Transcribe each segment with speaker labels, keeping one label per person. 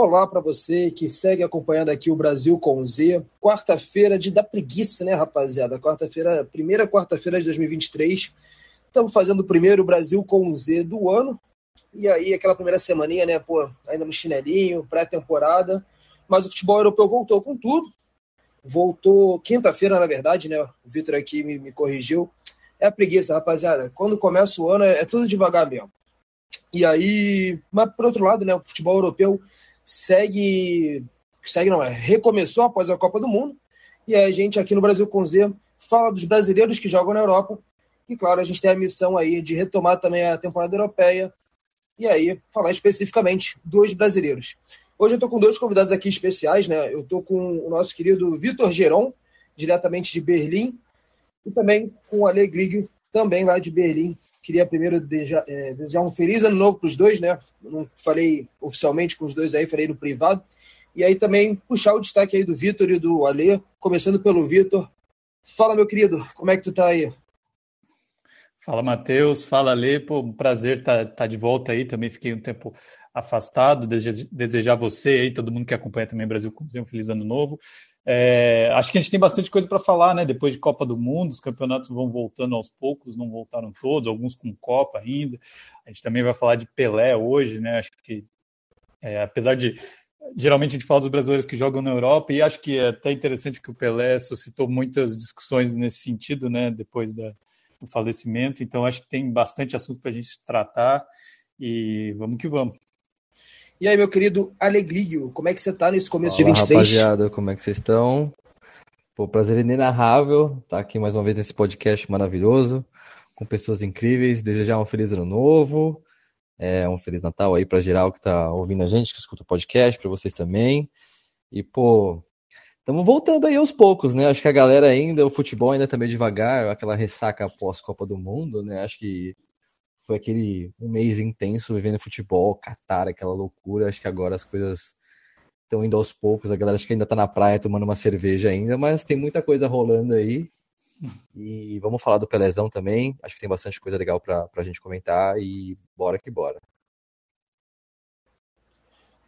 Speaker 1: Olá para você que segue acompanhando aqui o Brasil com Z. Quarta-feira de da preguiça, né, rapaziada? Quarta-feira, primeira quarta-feira de 2023. Estamos fazendo o primeiro Brasil com Z do ano. E aí, aquela primeira semaninha, né, pô, ainda no chinelinho, pré-temporada. Mas o futebol europeu voltou com tudo. Voltou quinta-feira, na verdade, né? O Vitor aqui me, me corrigiu. É a preguiça, rapaziada. Quando começa o ano, é, é tudo devagar mesmo. E aí, mas por outro lado, né, o futebol europeu segue, segue não, é, recomeçou após a Copa do Mundo. E a gente aqui no Brasil com Z fala dos brasileiros que jogam na Europa. E claro, a gente tem a missão aí de retomar também a temporada europeia. E aí, falar especificamente dos brasileiros. Hoje eu estou com dois convidados aqui especiais, né? Eu estou com o nosso querido Vitor Geron, diretamente de Berlim, e também com o Ale Grigio, também lá de Berlim, Queria primeiro desejar, é, desejar um feliz ano novo para os dois, né? Não falei oficialmente com os dois aí, falei no privado. E aí também puxar o destaque aí do Vitor e do Alê, começando pelo Vitor. Fala, meu querido, como é que tu tá aí?
Speaker 2: Fala, Matheus. Fala, Alê. Pô, um prazer estar tá, tá de volta aí. Também fiquei um tempo afastado. Desejar você aí, todo mundo que acompanha também o Brasil, um feliz ano novo. É, acho que a gente tem bastante coisa para falar, né? Depois de Copa do Mundo, os campeonatos vão voltando aos poucos, não voltaram todos, alguns com Copa ainda. A gente também vai falar de Pelé hoje, né? Acho que, é, apesar de geralmente a gente fala dos brasileiros que jogam na Europa, e acho que é até interessante que o Pelé suscitou muitas discussões nesse sentido, né? Depois da, do falecimento. Então, acho que tem bastante assunto para a gente tratar e vamos que vamos.
Speaker 1: E aí, meu querido Alegrio, como é que você tá nesse começo
Speaker 3: Olá,
Speaker 1: de 23?
Speaker 3: rapaziada, como é que vocês estão? Pô, prazer inenarrável estar tá aqui mais uma vez nesse podcast maravilhoso, com pessoas incríveis, desejar um feliz ano novo, é, um feliz Natal aí para geral que tá ouvindo a gente, que escuta o podcast, para vocês também. E, pô, estamos voltando aí aos poucos, né? Acho que a galera ainda, o futebol ainda tá meio devagar, aquela ressaca após Copa do Mundo, né? Acho que foi aquele um mês intenso vivendo futebol, Qatar, aquela loucura. Acho que agora as coisas estão indo aos poucos. A galera acho que ainda está na praia tomando uma cerveja ainda, mas tem muita coisa rolando aí. E vamos falar do Pelezão também. Acho que tem bastante coisa legal para a gente comentar e bora que bora.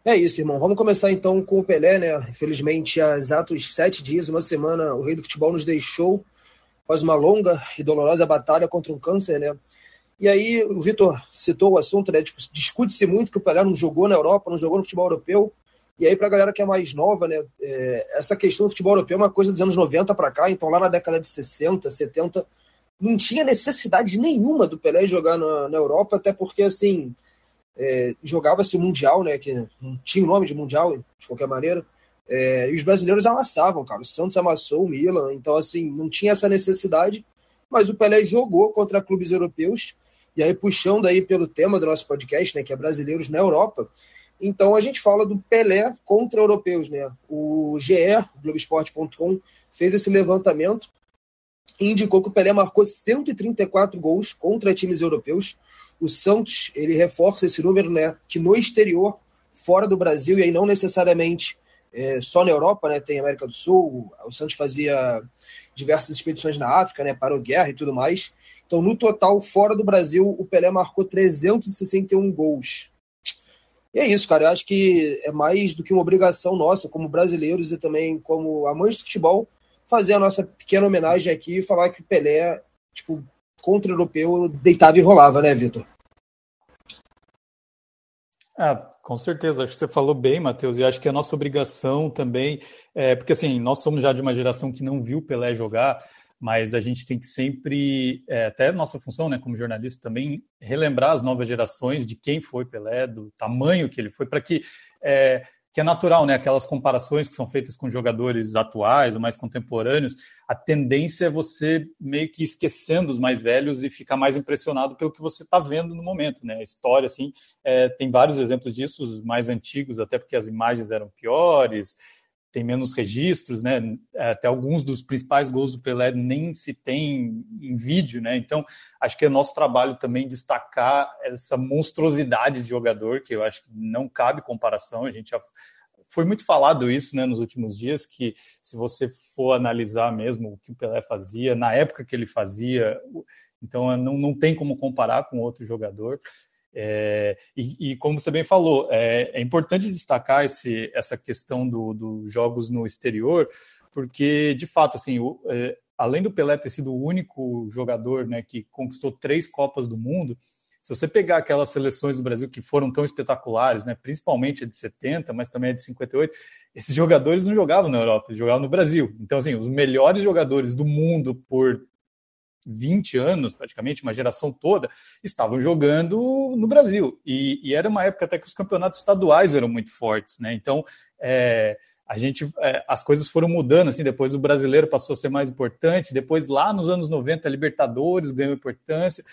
Speaker 1: É isso, irmão. Vamos começar então com o Pelé, né? Infelizmente, há exatos sete dias, uma semana, o rei do futebol nos deixou após uma longa e dolorosa batalha contra um câncer, né? E aí o Vitor citou o assunto, né? Tipo, discute-se muito que o Pelé não jogou na Europa, não jogou no futebol europeu. E aí, para a galera que é mais nova, né, é, essa questão do futebol europeu é uma coisa dos anos 90 para cá, então lá na década de 60, 70, não tinha necessidade nenhuma do Pelé jogar na, na Europa, até porque, assim, é, jogava-se o Mundial, né, que não tinha o nome de Mundial, de qualquer maneira, é, e os brasileiros amassavam, cara, o Santos amassou o Milan, então, assim, não tinha essa necessidade, mas o Pelé jogou contra clubes europeus, e aí, puxando aí pelo tema do nosso podcast, né, que é brasileiros na Europa, então a gente fala do Pelé contra europeus, né? O GE, Globoesporte.com, fez esse levantamento e indicou que o Pelé marcou 134 gols contra times europeus. O Santos, ele reforça esse número, né? Que no exterior, fora do Brasil, e aí não necessariamente é, só na Europa, né? Tem América do Sul, o Santos fazia diversas expedições na África, né? Para o guerra e tudo mais. Então, no total, fora do Brasil, o Pelé marcou 361 gols. E é isso, cara. Eu acho que é mais do que uma obrigação nossa, como brasileiros e também como amantes do futebol, fazer a nossa pequena homenagem aqui e falar que o Pelé, tipo, contra o europeu, deitava e rolava, né, Vitor?
Speaker 2: Ah, com certeza, acho que você falou bem, Matheus, e acho que é nossa obrigação também, é, porque assim, nós somos já de uma geração que não viu Pelé jogar, mas a gente tem que sempre, é, até nossa função, né, como jornalista também, relembrar as novas gerações de quem foi Pelé, do tamanho que ele foi, para que é, que é natural, né? Aquelas comparações que são feitas com jogadores atuais ou mais contemporâneos, a tendência é você meio que esquecendo os mais velhos e ficar mais impressionado pelo que você está vendo no momento, né? A história, assim, é, tem vários exemplos disso, os mais antigos, até porque as imagens eram piores, tem menos registros, né? Até alguns dos principais gols do Pelé nem se tem em vídeo, né? Então, acho que é nosso trabalho também destacar essa monstruosidade de jogador, que eu acho que não cabe comparação. A gente já foi muito falado isso, né, nos últimos dias, que se você for analisar mesmo o que o Pelé fazia, na época que ele fazia, então não, não tem como comparar com outro jogador. É, e, e, como você bem falou, é, é importante destacar esse, essa questão dos do jogos no exterior, porque, de fato, assim, o, é, além do Pelé ter sido o único jogador né, que conquistou três Copas do Mundo, se você pegar aquelas seleções do Brasil que foram tão espetaculares, né, principalmente a de 70, mas também a de 58, esses jogadores não jogavam na Europa, eles jogavam no Brasil. Então, assim, os melhores jogadores do mundo por 20 anos, praticamente, uma geração toda, estavam jogando no Brasil. E, e era uma época até que os campeonatos estaduais eram muito fortes, né? Então, é, a gente, é, as coisas foram mudando, assim, depois o brasileiro passou a ser mais importante, depois lá nos anos 90 a Libertadores ganhou importância,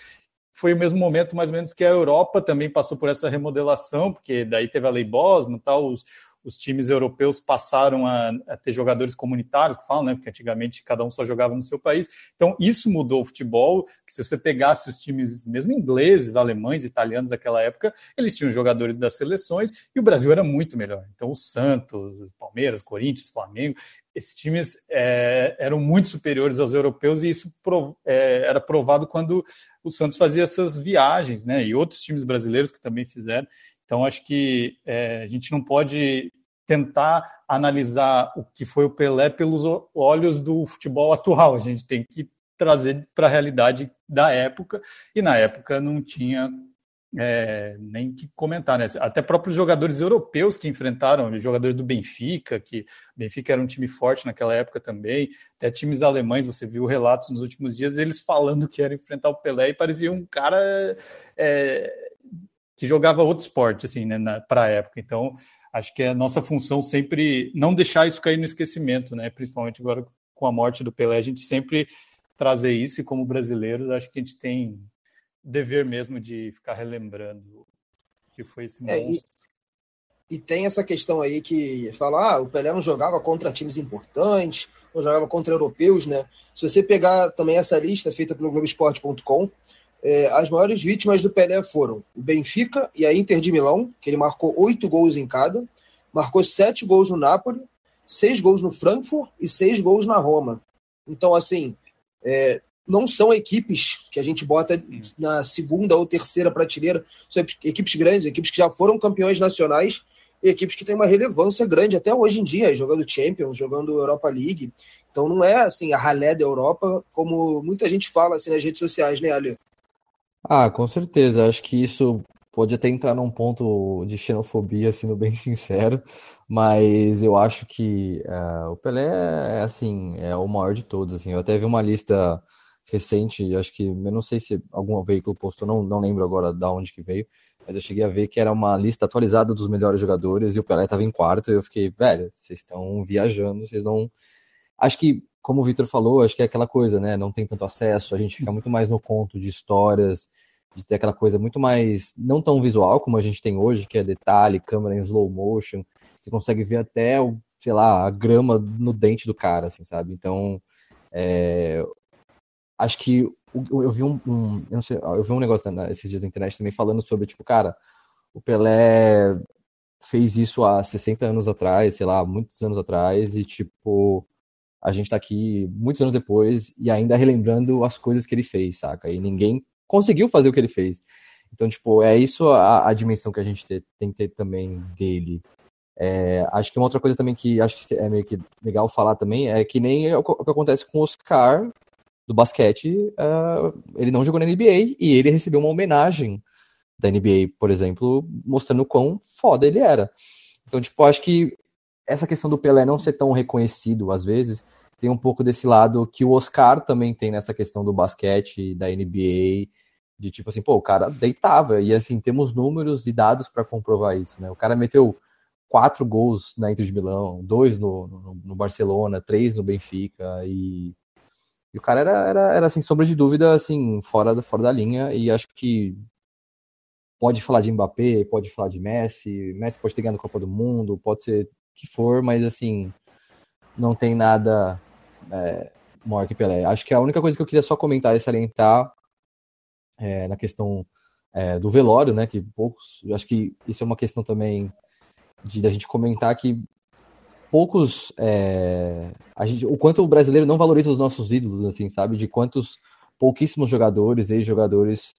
Speaker 2: foi o mesmo momento mais ou menos que a Europa também passou por essa remodelação, porque daí teve a Lei Bosman, tal, os, os times europeus passaram a, a, ter jogadores comunitários, que falam, né? Porque antigamente cada um só jogava no seu país. Então, isso mudou o futebol. Se você pegasse os times, mesmo ingleses, alemães, italianos daquela época, eles tinham jogadores das seleções e o Brasil era muito melhor. Então, o Santos, Palmeiras, Corinthians, Flamengo, esses times é, eram muito superiores aos europeus e isso prov, é, era provado quando o Santos fazia essas viagens, né? E outros times brasileiros que também fizeram. Então, acho que é, a gente não pode tentar analisar o que foi o Pelé pelos olhos do futebol atual. A gente tem que trazer para a realidade da época, e na época não tinha é, nem que comentar, né? Até próprios jogadores europeus que enfrentaram, jogadores do Benfica, que Benfica era um time forte naquela época também, até times alemães, você viu relatos nos últimos dias, eles falando que era enfrentar o Pelé e parecia um cara é, que jogava outro esporte, assim, né, para a época. Então, acho que é a nossa função sempre não deixar isso cair no esquecimento, né? Principalmente agora com a morte do Pelé, a gente sempre trazer isso e como brasileiros, acho que a gente tem dever mesmo de ficar relembrando que foi esse monstro.
Speaker 1: É, e, e, tem essa questão aí que fala, ah, o Pelé não jogava contra times importantes, não jogava contra europeus, né? Se você pegar também essa lista feita pelo Globoesporte.com, é, as maiores vítimas do Pelé foram o Benfica e a Inter de Milão, que ele marcou oito gols em cada, marcou sete gols no Napoli, seis gols no Frankfurt e seis gols na Roma. Então, assim, é, não são equipes que a gente bota na segunda ou terceira prateleira, são equipes grandes, equipes que já foram campeões nacionais e equipes que têm uma relevância grande até hoje em dia, jogando Champions, jogando Europa League. Então não é assim a ralé da Europa, como muita gente fala assim nas redes sociais, né, Ale?
Speaker 3: Ah, com certeza. Acho que isso pode até entrar num ponto de xenofobia, sendo bem sincero, mas eu acho que uh, o Pelé é assim, é o maior de todos. Assim. Eu até vi uma lista recente, acho que eu não sei se algum veículo postou, não, não lembro agora da onde que veio, mas eu cheguei a ver que era uma lista atualizada dos melhores jogadores e o Pelé estava em quarto e eu fiquei, velho, vocês estão viajando, vocês não. Acho que como o Victor falou, acho que é aquela coisa, né? Não tem tanto acesso, a gente fica muito mais no conto de histórias, de ter aquela coisa muito mais, não tão visual como a gente tem hoje, que é detalhe, câmera em slow motion, você consegue ver até, sei lá, a grama no dente do cara, assim, sabe? Então, é, acho que eu, eu vi um, um, eu, sei, eu vi um negócio né, esses dias na internet também falando sobre, tipo, cara, o Pelé fez isso há 60 anos atrás, sei lá, muitos anos atrás, e, tipo, a gente tá aqui muitos anos depois e ainda relembrando as coisas que ele fez, saca? E ninguém conseguiu fazer o que ele fez. Então, tipo, é isso a, a dimensão que a gente tem que ter também dele. É, acho que uma outra coisa também que acho que é meio que legal falar também é que nem o que acontece com o Oscar do basquete, uh, ele não jogou na NBA e ele recebeu uma homenagem da NBA, por exemplo, mostrando o quão foda ele era. Então, tipo, acho que essa questão do Pelé não ser tão reconhecido às vezes tem um pouco desse lado que o Oscar também tem nessa questão do basquete, da NBA, de tipo assim, pô, o cara deitava, e assim, temos números e dados para comprovar isso, né? O cara meteu quatro gols na Inter de Milão, dois no, no, no Barcelona, três no Benfica, e, e o cara era, era, era, assim, sombra de dúvida, assim, fora, fora da linha, e acho que pode falar de Mbappé, pode falar de Messi, Messi pode ter ganhado a Copa do Mundo, pode ser que for, mas assim, não tem nada é, maior que Pelé. Acho que a única coisa que eu queria só comentar e salientar é, na questão é, do velório, né, que poucos, eu acho que isso é uma questão também de da gente comentar que poucos é, a gente, o quanto o brasileiro não valoriza os nossos ídolos, assim, sabe, de quantos pouquíssimos jogadores, ex-jogadores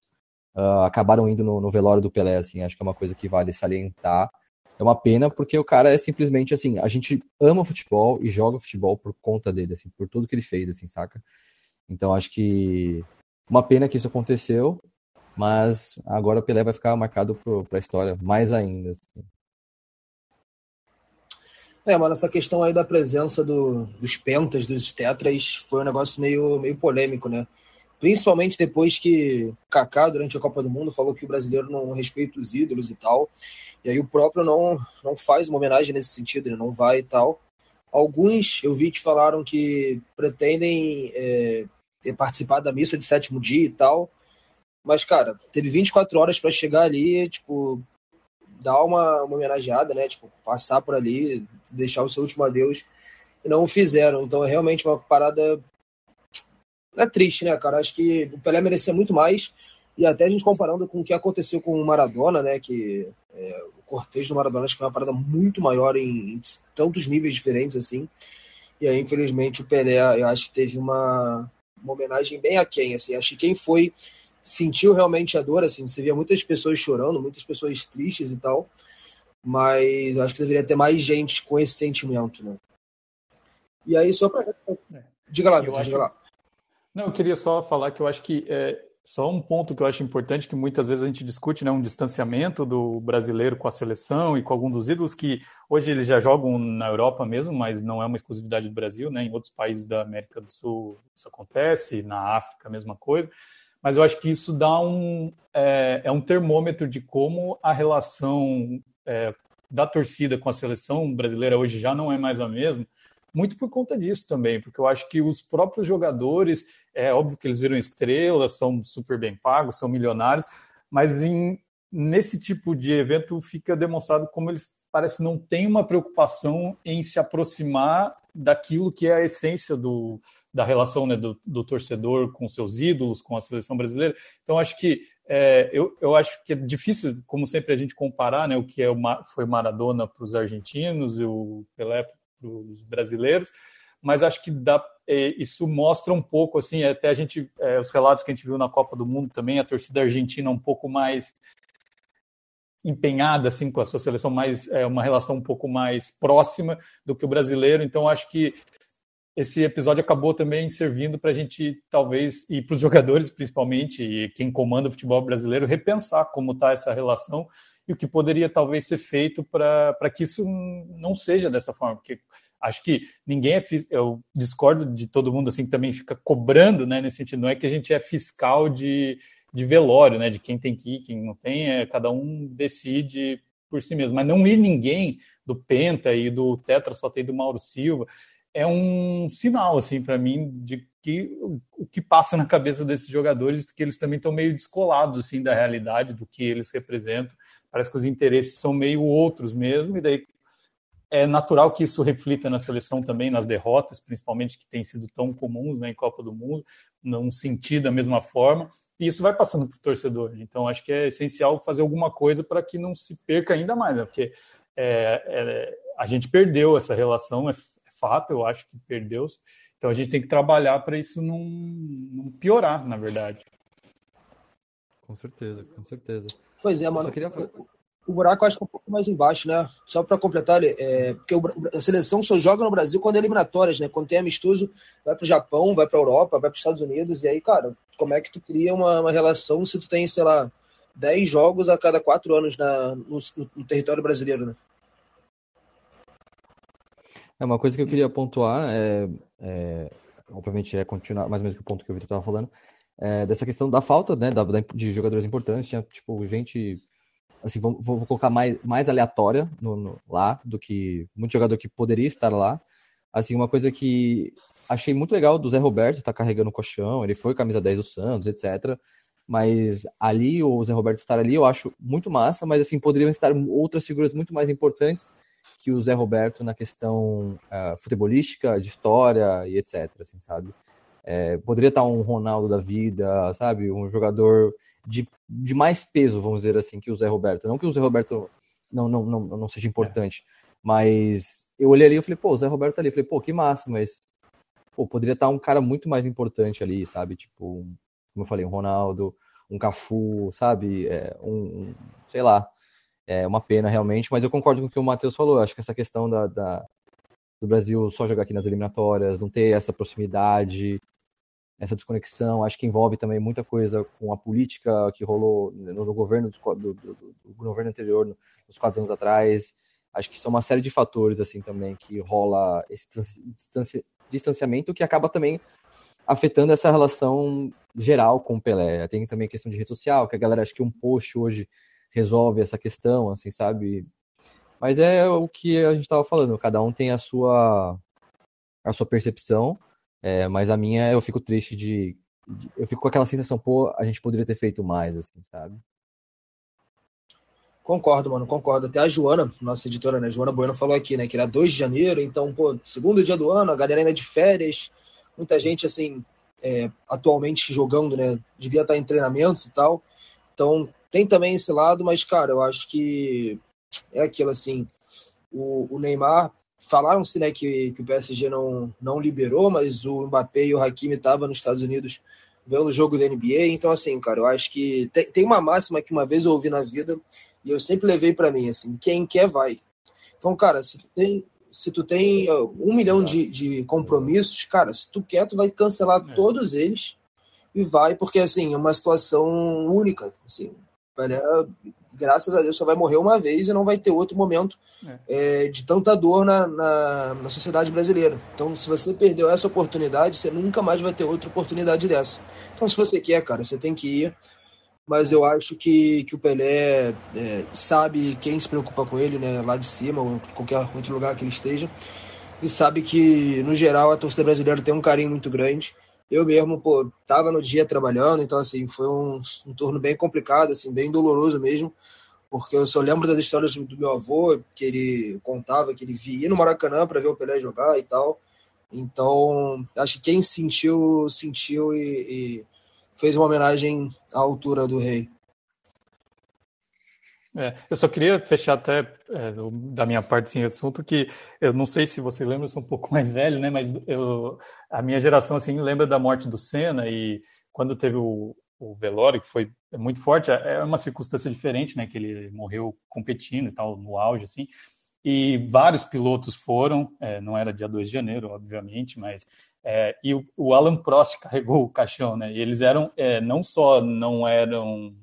Speaker 3: uh, acabaram indo no, no, velório do Pelé, assim, acho que é uma coisa que vale salientar. É uma pena porque o cara é simplesmente assim, a gente ama futebol e joga futebol por conta dele, assim, por tudo que ele fez, assim, saca? Então acho que uma pena que isso aconteceu, mas agora o Pelé vai ficar marcado para a história mais ainda. Assim.
Speaker 1: É, mano, essa questão aí da presença do, dos pentas, dos tetras, foi um negócio meio, meio polêmico, né? Principalmente depois que Kaká, durante a Copa do Mundo, falou que o brasileiro não respeita os ídolos e tal. E aí o próprio não, não faz uma homenagem nesse sentido, ele não vai e tal. Alguns eu vi que falaram que pretendem é, ter participado da missa de sétimo dia e tal. Mas, cara, teve 24 horas para chegar ali, tipo, dar uma, uma homenageada, né? Tipo, passar por ali, deixar o seu último adeus. E não o fizeram. Então é realmente uma parada é triste, né, cara? Acho que o Pelé merecia muito mais. E até a gente comparando com o que aconteceu com o Maradona, né? Que é, o cortejo do Maradona acho que é uma parada muito maior em, em, tantos níveis diferentes, assim. E aí, infelizmente, o Pelé, eu acho que teve uma, uma homenagem bem aquém, assim. Acho que quem foi sentiu realmente a dor, assim. Você via muitas pessoas chorando, muitas pessoas tristes e tal. Mas eu acho que deveria ter mais gente com esse sentimento, né? E aí, só para. É. Diga lá, Victor, diga lá.
Speaker 2: Não, eu queria só falar que eu acho que é, só um ponto que eu acho importante que muitas vezes a gente discute, né, um distanciamento do brasileiro com a seleção e com algum dos ídolos que hoje eles já jogam na Europa mesmo, mas não é uma exclusividade do Brasil, né? Em outros países da América do Sul isso acontece, na África a mesma coisa. Mas eu acho que isso dá um é, é um termômetro de como a relação é, da torcida com a seleção brasileira hoje já não é mais a mesma muito por conta disso também, porque eu acho que os próprios jogadores, é óbvio que eles viram estrelas, são super bem pagos, são milionários, mas em, nesse tipo de evento fica demonstrado como eles parece não têm uma preocupação em se aproximar daquilo que é a essência do, da relação né, do, do, torcedor com seus ídolos, com a seleção brasileira. Então, acho que é, eu, eu acho que é difícil, como sempre, a gente comparar né, o que é o, foi Maradona para os argentinos e o Pelé os brasileiros, mas acho que dá, é, isso mostra um pouco, assim, até a gente, é, os relatos que a gente viu na Copa do Mundo também, a torcida argentina um pouco mais empenhada assim com a sua seleção mais é, uma relação um pouco mais próxima do que o brasileiro então acho que esse episódio acabou também servindo para a gente talvez e para os jogadores principalmente e quem comanda o futebol brasileiro repensar como está essa relação e o que poderia talvez ser feito para que isso não seja dessa forma, porque acho que ninguém é eu discordo de todo mundo assim que também fica cobrando, né, nesse sentido, não é que a gente é fiscal de, de velório, né, de quem tem que ir, quem não tem, é, cada um decide por si mesmo, mas não ir ninguém do Penta e do Tetra só tem do Mauro Silva, é um sinal assim para mim de que o que passa na cabeça desses jogadores que eles também estão meio descolados assim da realidade do que eles representam parece que os interesses são meio outros mesmo, e daí é natural que isso reflita na seleção também, nas derrotas, principalmente que têm sido tão comuns né, em Copa do Mundo, não sentir da mesma forma, e isso vai passando para o torcedor. Então, acho que é essencial fazer alguma coisa para que não se perca ainda mais, né? porque é, é, a gente perdeu essa relação, é, é fato, eu acho que perdeu. Então, a gente tem que trabalhar para isso não, não piorar, na verdade.
Speaker 3: Com certeza, com certeza.
Speaker 1: Pois é, mano. Queria... O buraco acho que é um pouco mais embaixo, né? Só para completar, é, porque a seleção só joga no Brasil quando é eliminatórias, né? Quando tem amistoso, vai para o Japão, vai para a Europa, vai para os Estados Unidos, e aí, cara, como é que tu cria uma, uma relação se tu tem, sei lá, 10 jogos a cada quatro anos na, no, no território brasileiro, né?
Speaker 3: É uma coisa que eu queria pontuar, é, é, obviamente é continuar mais ou menos o ponto que o Vitor estava falando, é, dessa questão da falta, né, da, de jogadores importantes. Tinha, tipo, gente, assim, vou, vou colocar mais, mais aleatória no, no, lá do que muito jogador que poderia estar lá. Assim, uma coisa que achei muito legal do Zé Roberto, tá carregando o colchão, ele foi camisa 10 do Santos, etc. Mas ali, o Zé Roberto estar ali, eu acho muito massa, mas assim, poderiam estar outras figuras muito mais importantes que o Zé Roberto na questão uh, futebolística, de história e etc, assim, sabe? É, poderia estar um Ronaldo da vida, sabe? Um jogador de, de mais peso, vamos dizer assim, que o Zé Roberto. Não que o Zé Roberto não, não, não, não seja importante, mas eu olhei ali e falei, pô, o Zé Roberto tá ali. Eu falei, pô, que massa, mas pô, poderia estar um cara muito mais importante ali, sabe? Tipo, como eu falei, um Ronaldo, um Cafu, sabe? É, um, um, sei lá, é uma pena realmente, mas eu concordo com o que o Matheus falou. Acho que essa questão da, da, do Brasil só jogar aqui nas eliminatórias, não ter essa proximidade, essa desconexão, acho que envolve também muita coisa com a política que rolou no, no governo do, do, do, governo anterior, nos quatro anos atrás. Acho que são uma série de fatores assim também que rola esse distanciamento que acaba também afetando essa relação geral com o Pelé. Tem também a questão de rede social, que a galera acha que um post hoje resolve essa questão, assim, sabe? Mas é o que a gente estava falando, cada um tem a sua a sua percepção, é, mas a minha eu fico triste de, de, eu fico com aquela sensação, pô, a gente poderia ter feito mais, assim, sabe?
Speaker 1: Concordo, mano, concordo. Até a Joana, nossa editora, né, Joana Bueno falou aqui, né, que era 2 de janeiro, então, pô, segundo dia do ano, a galera ainda de férias, muita gente, assim, é, atualmente jogando, né, devia estar em treinamentos e tal, então tem também esse lado, mas, cara, eu acho que é aquilo assim. O, o Neymar, falaram-se né, que, que o PSG não, não liberou, mas o Mbappé e o Hakimi estavam nos Estados Unidos vendo o jogo da NBA. Então, assim, cara, eu acho que tem, tem uma máxima que uma vez eu ouvi na vida e eu sempre levei para mim, assim, quem quer vai. Então, cara, se tu tem, se tu tem um milhão de, de compromissos, cara, se tu quer, tu vai cancelar é. todos eles e vai, porque, assim, é uma situação única, assim, Pelé, graças a Deus, só vai morrer uma vez e não vai ter outro momento é. É, de tanta dor na, na, na, sociedade brasileira. Então, se você perdeu essa oportunidade, você nunca mais vai ter outra oportunidade dessa. Então, se você quer, cara, você tem que ir. Mas eu acho que, que o Pelé é, sabe quem se preocupa com ele, né, lá de cima, ou qualquer outro lugar que ele esteja, e sabe que, no geral, a torcida brasileira tem um carinho muito grande. Eu mesmo, pô, tava no dia trabalhando, então, assim, foi um, um turno bem complicado, assim, bem doloroso mesmo, porque eu só lembro das histórias do meu avô, que ele contava que ele via no Maracanã para ver o Pelé jogar e tal. Então, acho que quem sentiu, sentiu e, e fez uma homenagem à altura do rei.
Speaker 2: É, eu só queria fechar até é, da minha parte esse assunto que eu não sei se você lembra, eu sou um pouco mais velho, né? Mas eu, a minha geração assim lembra da morte do Senna e quando teve o, o velório que foi muito forte, é, é uma circunstância diferente, né? Que ele morreu competindo e tal no auge assim. E vários pilotos foram, é, não era dia 2 de janeiro, obviamente, mas é, e o, o, Alan Prost carregou o caixão, né? E eles eram é, não só não eram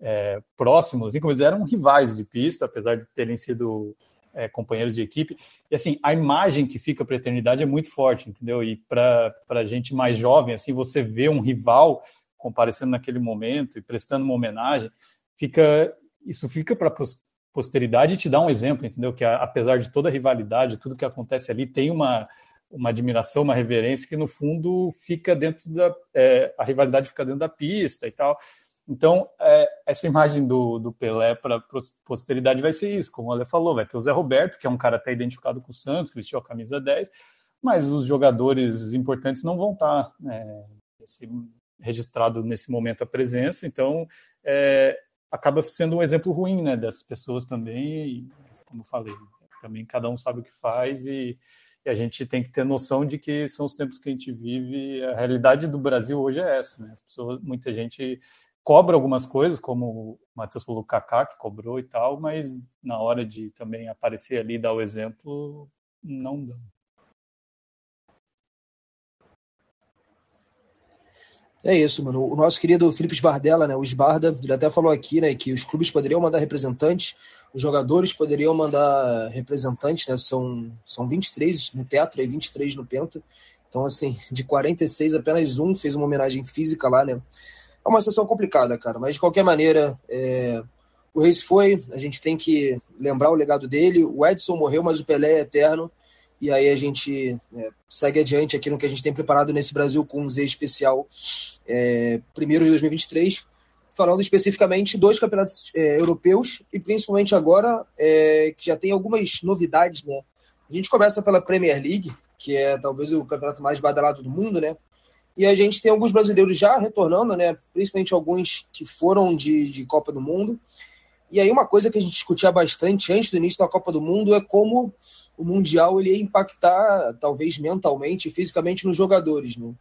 Speaker 2: é, próximos, assim como eles eram rivais de pista, apesar de terem sido é, companheiros de equipe. E assim, a imagem que fica para a eternidade é muito forte, entendeu? E para a gente mais jovem, assim, você vê um rival comparecendo naquele momento e prestando uma homenagem, fica isso fica para a posteridade e te dá um exemplo, entendeu? Que apesar de toda a rivalidade, tudo que acontece ali, tem uma uma admiração, uma reverência que no fundo fica dentro da é, a rivalidade fica dentro da pista e tal. Então, é, essa imagem do, do Pelé para posteridade vai ser isso, como o Ale falou, vai ter o Zé Roberto, que é um cara até identificado com o Santos, que vestiu a camisa 10, mas os jogadores importantes não vão estar é, esse, registrado nesse momento a presença, então é, acaba sendo um exemplo ruim né, dessas pessoas também, e, como falei, também cada um sabe o que faz e, e a gente tem que ter noção de que são os tempos que a gente vive, a realidade do Brasil hoje é essa, né? Pessoas, muita gente cobra algumas coisas, como o Matheus falou, o Kaká que cobrou e tal, mas na hora de também aparecer ali e dar o exemplo, não dá.
Speaker 1: É isso, mano. O nosso querido Felipe Sbardella, né, o Sbarda, ele até falou aqui, né, que os clubes poderiam mandar representantes, os jogadores poderiam mandar representantes, né, são, são 23 no teatro e 23 no penta. Então, assim, de 46, apenas um fez uma homenagem física lá, né, é uma situação complicada, cara. Mas de qualquer maneira, é... o Reis foi, a gente tem que lembrar o legado dele. O Edson morreu, mas o Pelé é eterno. E aí a gente é, segue adiante aqui no que a gente tem preparado nesse Brasil com um Z especial, é, primeiro de 2023, falando especificamente dos campeonatos é, europeus e principalmente agora é, que já tem algumas novidades, né? A gente começa pela Premier League, que é talvez o campeonato mais badalado do mundo, né? E a gente tem alguns brasileiros já retornando, né? Principalmente alguns que foram de, de Copa do Mundo. E aí uma coisa que a gente discutia bastante antes do início da Copa do Mundo é como o Mundial ele ia impactar, talvez mentalmente e fisicamente, nos jogadores, né?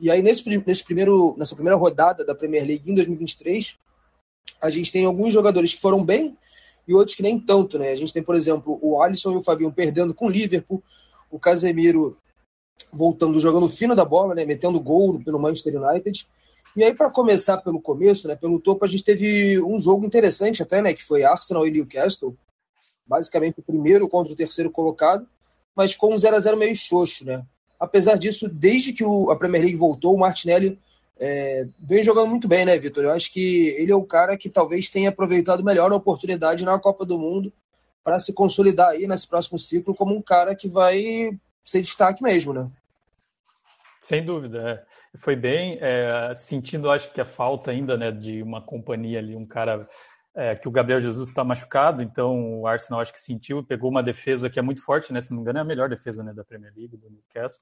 Speaker 1: E aí, nesse, nesse primeiro, nessa primeira rodada da Premier League em 2023, a gente tem alguns jogadores que foram bem e outros que nem tanto, né? A gente tem, por exemplo, o Alisson e o Fabinho perdendo com o Liverpool, o Casemiro voltando, jogando fino da bola, né? Metendo gol pelo Manchester United. E aí, para começar pelo começo, né? Pelo topo, a gente teve um jogo interessante até, né? Que foi Arsenal e Newcastle. Basicamente o primeiro contra o terceiro colocado, mas ficou um 0 a 0 meio xoxo, né? Apesar disso, desde que o, a Premier League voltou, o Martinelli é, vem jogando muito bem, né, Vitor? Eu acho que ele é o cara que talvez tenha aproveitado melhor a oportunidade na Copa do Mundo para se consolidar aí nesse próximo ciclo como um cara que vai ser destaque mesmo, né?
Speaker 2: Sem dúvida, é. foi bem, é, sentindo acho que a falta ainda né, de uma companhia ali, um cara é, que o Gabriel Jesus está machucado, então o Arsenal acho que sentiu, pegou uma defesa que é muito forte, né? Se não me engano, é a melhor defesa né, da Premier League, do Newcastle,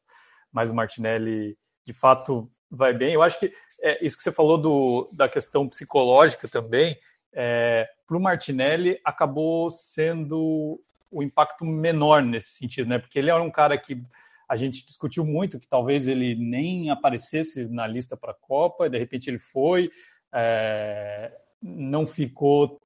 Speaker 2: mas o Martinelli de fato vai bem. Eu acho que é, isso que você falou do, da questão psicológica também, é, para o Martinelli acabou sendo o impacto menor nesse sentido, né? Porque ele era um cara que a gente discutiu muito que talvez ele nem aparecesse na lista para a Copa, e de repente ele foi. É, não ficou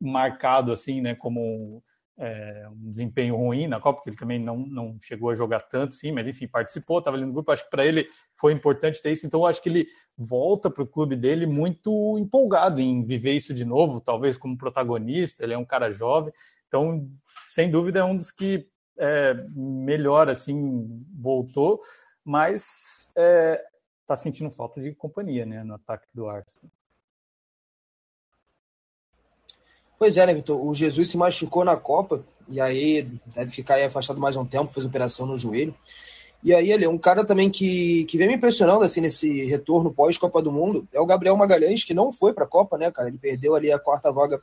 Speaker 2: marcado assim, né, como é, um desempenho ruim na Copa, porque ele também não, não chegou a jogar tanto, sim, mas enfim, participou, estava ali no grupo. Acho que para ele foi importante ter isso, então acho que ele volta para o clube dele muito empolgado em viver isso de novo, talvez como protagonista. Ele é um cara jovem, então sem dúvida é um dos que é, melhor assim voltou, mas é, sentindo falta de companhia né, no ataque do Arsenal.
Speaker 1: Pois é, né, Vitor? O Jesus se machucou na Copa e aí deve ficar aí afastado mais um tempo, fez operação no joelho. E aí ele é um cara também que, que vem me impressionando assim nesse retorno pós-Copa do Mundo. É o Gabriel Magalhães, que não foi para a Copa, né, cara? Ele perdeu ali a quarta vaga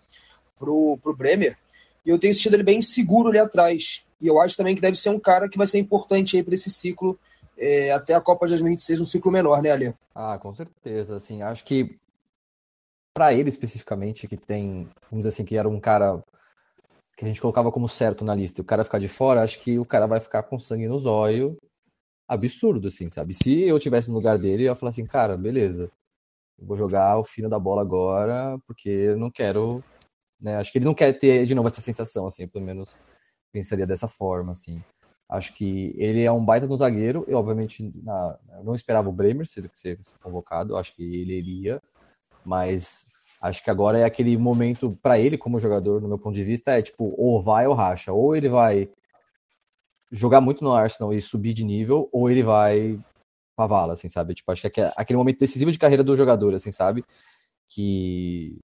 Speaker 1: pro, pro Bremer. E eu tenho sentido ele bem seguro ali atrás. E eu acho também que deve ser um cara que vai ser importante aí para esse ciclo é, até a Copa de 2026, um ciclo menor, né, Ali?
Speaker 3: Ah, com certeza. Assim, acho que para ele especificamente, que tem, vamos dizer assim, que era um cara que a gente colocava como certo na lista, e o cara ficar de fora, acho que o cara vai ficar com sangue no zóio. Absurdo, assim, sabe? Se eu tivesse no lugar dele, eu ia falar assim, cara, beleza. vou jogar o fino da bola agora, porque não quero. Né? Acho que ele não quer ter de novo essa sensação, assim, pelo menos pensaria dessa forma, assim. Acho que ele é um baita no zagueiro. Eu, obviamente, na, eu não esperava o Bremer ser, ser convocado. Acho que ele iria mas acho que agora é aquele momento para ele como jogador, no meu ponto de vista, é tipo, ou vai ou racha, ou ele vai jogar muito no Arsenal e subir de nível, ou ele vai pra vala, assim, sabe? Tipo, acho que é aquele momento decisivo de carreira do jogador, assim, sabe? Que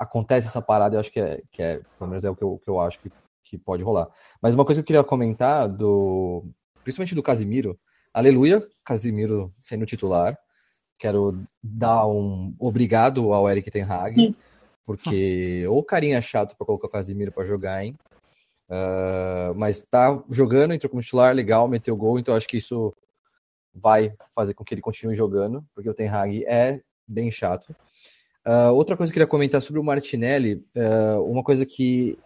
Speaker 3: acontece essa parada, eu acho que é, que é pelo menos é o que eu, que eu acho que, que pode rolar. Mas uma coisa que eu queria comentar do, principalmente do Casimiro, aleluia, Casimiro sendo titular, quero dar um obrigado ao Eric Ten Hag, porque o carinha é chato para colocar o Casimiro para jogar, hein? Uh, mas tá jogando, entrou como titular, legal, meteu gol, então acho que isso vai fazer com que ele continue jogando, porque o Ten Hag é bem chato. Uh, outra coisa que eu queria comentar sobre o Martinelli, uh, uma coisa que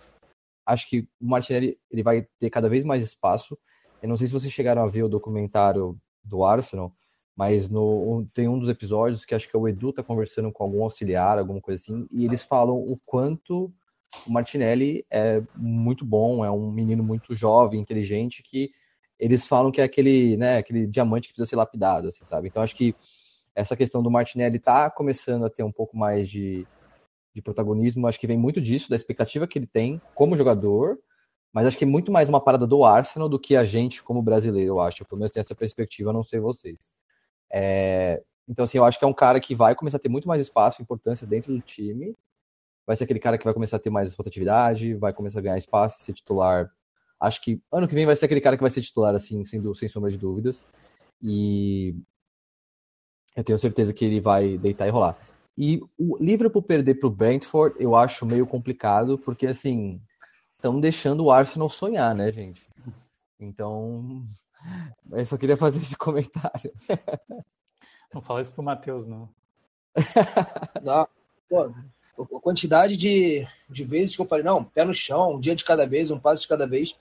Speaker 3: acho que o Martinelli ele vai ter cada vez mais espaço. Eu não sei se vocês chegaram a ver o documentário do Arsenal, mas no, tem um dos episódios que acho que é o Edu tá conversando com algum auxiliar, alguma coisa assim, e eles falam o quanto o Martinelli é muito bom, é um menino muito jovem, inteligente, que eles falam que é aquele, né, aquele diamante que precisa ser lapidado, assim, sabe? Então acho que essa questão do Martinelli tá começando a ter um pouco mais de, de protagonismo, acho que vem muito disso, da expectativa que ele tem como jogador, mas acho que é muito mais uma parada do Arsenal do que a gente como brasileiro, eu acho. Eu, pelo menos tenho essa perspectiva, não sei vocês. É, então, assim, eu acho que é um cara que vai começar a ter muito mais espaço, importância dentro do time. Vai ser aquele cara que vai começar a ter mais rotatividade, vai começar a ganhar espaço, ser titular. Acho que ano que vem vai ser aquele cara que vai ser titular, assim, sem, sem sombra de dúvidas. E eu tenho certeza que ele vai deitar e rolar. E o Liverpool perder para o Brentford, eu acho meio complicado, porque, assim, estão deixando o Arsenal sonhar, né, gente? Então, eu só queria fazer esse comentário.
Speaker 2: Não fala isso pro Matheus, não.
Speaker 1: não. Pô, a quantidade de, de vezes que eu falei, não, pé no chão, um dia de cada vez, um passo de cada vez,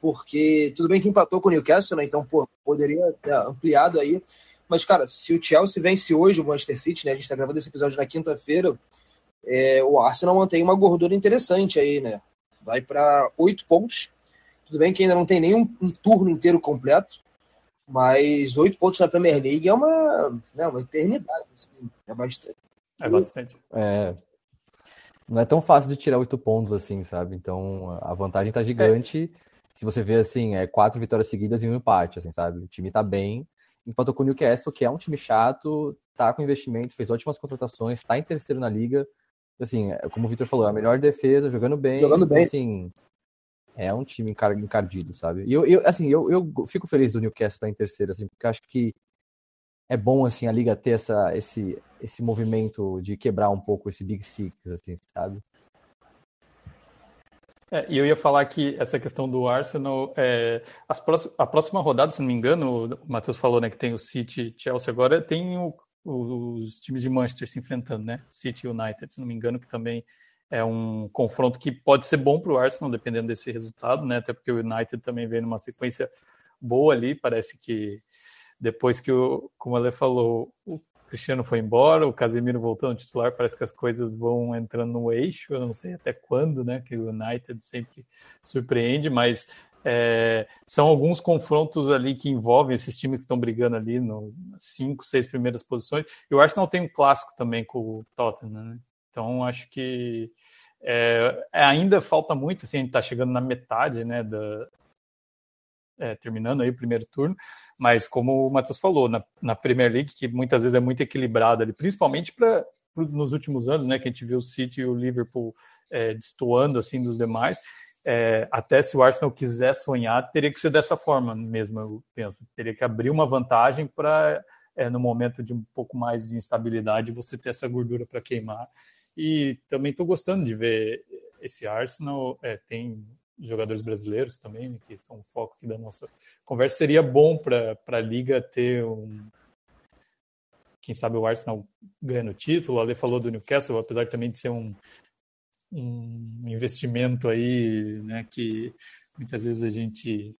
Speaker 1: porque tudo bem que empatou com o Newcastle, né? Então, pô, poderia ter ampliado aí. Mas, cara, se o Chelsea vence hoje o Manchester City, né? A gente está gravando esse episódio na quinta-feira, é, o Arsenal mantém uma gordura interessante aí, né? Vai para oito pontos. Tudo bem que ainda não tem nenhum um turno inteiro completo, mas oito pontos na Premier League é uma, né, uma eternidade. Assim, é bastante.
Speaker 2: É bastante.
Speaker 3: É, não é tão fácil de tirar oito pontos assim, sabe? Então a vantagem tá gigante. É. Se você vê assim, é quatro vitórias seguidas e um empate, assim, sabe? O time tá bem. Empatou com o Newcastle, que é um time chato, tá com investimento, fez ótimas contratações, tá em terceiro na liga. Assim, é, como o Victor falou, é a melhor defesa, jogando bem.
Speaker 1: Jogando bem.
Speaker 3: Assim, é um time encardido, sabe? E eu, eu assim, eu, eu fico feliz do Newcastle estar tá em terceiro, assim, porque acho que é bom assim a liga ter essa, esse, esse movimento de quebrar um pouco esse Big Six, assim, sabe?
Speaker 2: É, e eu ia falar que essa questão do Arsenal, é, a próxima rodada, se não me engano, o Matheus falou né, que tem o City Chelsea agora, tem o, os times de Manchester se enfrentando, né? City United, se não me engano, que também é um confronto que pode ser bom para o Arsenal, dependendo desse resultado, né? Até porque o United também vem numa sequência boa ali, parece que depois que o, como ela falou, o Cristiano foi embora, o Casemiro voltou no titular, parece que as coisas vão entrando no eixo, eu não sei até quando, né, que o United sempre surpreende, mas é, são alguns confrontos ali que envolvem esses times que estão brigando ali no cinco, seis primeiras posições, e o Arsenal tem um clássico também com o Tottenham, né? então acho que é, ainda falta muito, assim, a gente está chegando na metade, né, da, é, terminando aí o primeiro turno, mas como o Matheus falou, na, na, Premier League, que muitas vezes é muito equilibrada ali, principalmente para nos últimos anos, né, que a gente viu o City e o Liverpool é, destoando assim dos demais, é, até se o Arsenal quiser sonhar, teria que ser dessa forma mesmo, eu penso, teria que abrir uma vantagem para é, no momento de um pouco mais de instabilidade você ter essa gordura para queimar. E também estou gostando de ver esse Arsenal, é, tem jogadores brasileiros também, né, que são o foco aqui da nossa conversa. Seria bom para a liga ter um. Quem sabe o Arsenal ganhando o título. A Ale falou do Newcastle, apesar também de ser um, um investimento aí, né, que muitas vezes a gente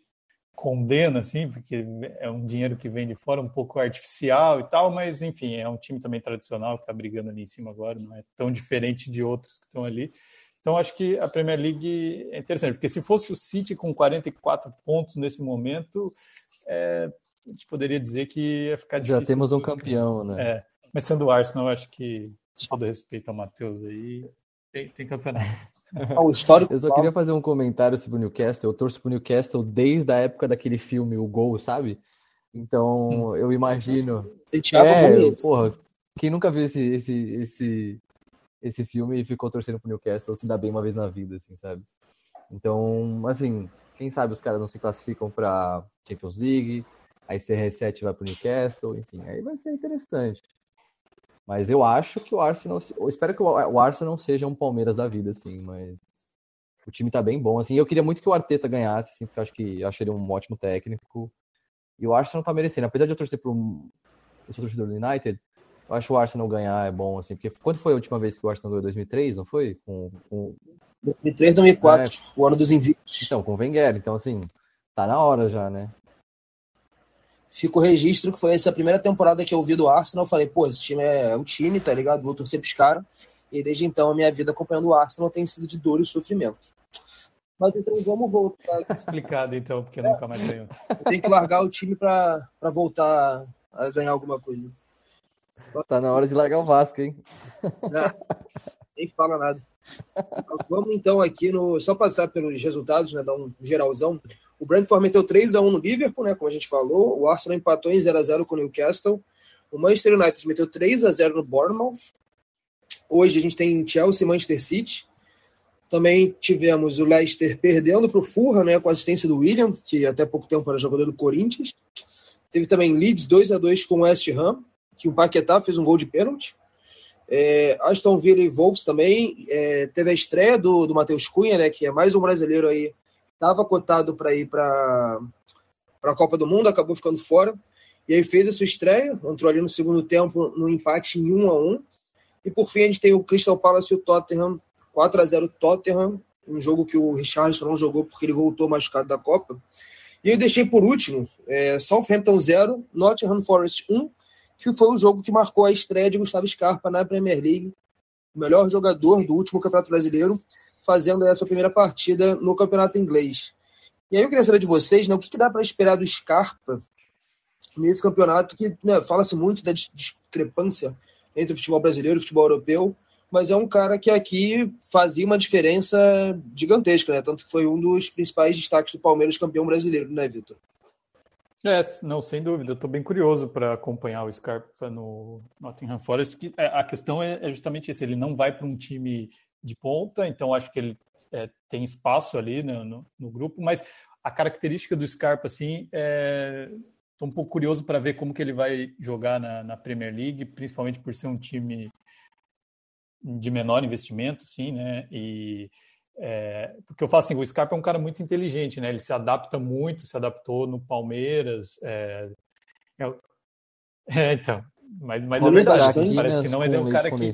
Speaker 2: condena, assim, porque é um dinheiro que vem de fora, um pouco artificial e tal, mas enfim, é um time também tradicional que está brigando ali em cima agora, não é tão diferente de outros que estão ali. Então, acho que a Premier League é interessante, porque se fosse o City com 44 pontos nesse momento, é, a gente poderia dizer que ia ficar difícil.
Speaker 3: Já temos um campeão, né?
Speaker 2: É, mas sendo o Arsenal, acho que, todo respeito ao Matheus aí, tem, tem campeonato.
Speaker 3: O histórico... Eu só queria fazer um comentário sobre o Newcastle. Eu torço pro Newcastle desde a época daquele filme, O Gol, sabe? Então, eu imagino.
Speaker 1: É,
Speaker 3: porra, quem nunca viu esse, esse, esse, esse filme e ficou torcendo pro Newcastle se dá bem uma vez na vida, assim, sabe? Então, assim, quem sabe os caras não se classificam pra Champions League, aí CR7 vai pro Newcastle, enfim, aí vai ser interessante. Mas eu acho que o Arsenal, eu espero que o Arsenal seja um Palmeiras da vida, assim, mas o time tá bem bom, assim, eu queria muito que o Arteta ganhasse, assim, porque eu acho que eu acho um ótimo técnico, e o Arsenal tá merecendo, apesar de eu torcer pro, eu sou torcedor do United, eu acho o Arsenal ganhar é bom, assim, porque quando foi a última vez que o Arsenal ganhou? 2003, não foi? Com, com...
Speaker 1: 2003, 2004, é, o ano dos invictos.
Speaker 3: Então, com o Wenger, então assim, tá na hora já, né?
Speaker 1: Fica o registro que foi essa primeira temporada que eu vi do Arsenal, eu falei, pô, esse time é o time, tá ligado? Vou torcer pros caras. E desde então a minha vida acompanhando o Arsenal tem sido de dor e sofrimento. Mas então vamos voltar.
Speaker 2: Explicado então, porque é. nunca mais ganhou.
Speaker 1: Tem que largar o time para voltar a ganhar alguma coisa.
Speaker 3: Tá na hora de largar o Vasco, hein?
Speaker 1: Não, nem fala nada. Vamos então aqui no. Só passar pelos resultados, né? Dar um geralzão. O Brentford meteu 3x1 no Liverpool, né? Como a gente falou. O Arsenal empatou em 0x0 com o Newcastle. O Manchester United meteu 3x0 no Bournemouth. Hoje a gente tem Chelsea e Manchester City. Também tivemos o Leicester perdendo para o Fulham, né? Com a assistência do William, que até pouco tempo era jogador do Corinthians. Teve também Leeds 2 a 2 com o West Ham que o Paquetá fez um gol de pênalti. É, Aston Villa e Wolves também é, teve a estreia do, do Matheus Cunha, né, que é mais um brasileiro aí, estava cotado para ir para a Copa do Mundo, acabou ficando fora. E aí fez a sua estreia, entrou ali no segundo tempo no empate em 1 a 1 E por fim a gente tem o Crystal Palace e o Tottenham, 4 a 0 Tottenham, um jogo que o Richardson não jogou porque ele voltou machucado da Copa. E eu deixei por último, é, Southampton 0, Nottingham Forest 1, que foi o jogo que marcou a estreia de Gustavo Scarpa na Premier League, o melhor jogador do último Campeonato Brasileiro, fazendo a sua primeira partida no Campeonato Inglês. E aí eu queria saber de vocês, né, o que, que dá para esperar do Scarpa nesse campeonato que né, fala-se muito da discrepância entre o futebol brasileiro e o futebol europeu, mas é um cara que aqui fazia uma diferença gigantesca, né? Tanto que foi um dos principais destaques do Palmeiras campeão brasileiro, né, Vitor?
Speaker 2: É, não, sem dúvida. Estou bem curioso para acompanhar o Scarpa no Nottingham Forest. É, a questão é, é justamente isso: ele não vai para um time de ponta, então acho que ele é, tem espaço ali no, no, no, grupo, mas a característica do Scarpa, assim, é, Estou um pouco curioso para ver como que ele vai jogar na, na, Premier League, principalmente por ser um time de menor investimento, sim, né? E é, porque eu falo assim, o Scarpa é um cara muito inteligente, né? Ele se adapta muito, se adaptou no Palmeiras. É, é, é então, mas, mas é verdade, parece que não, mas é um cara que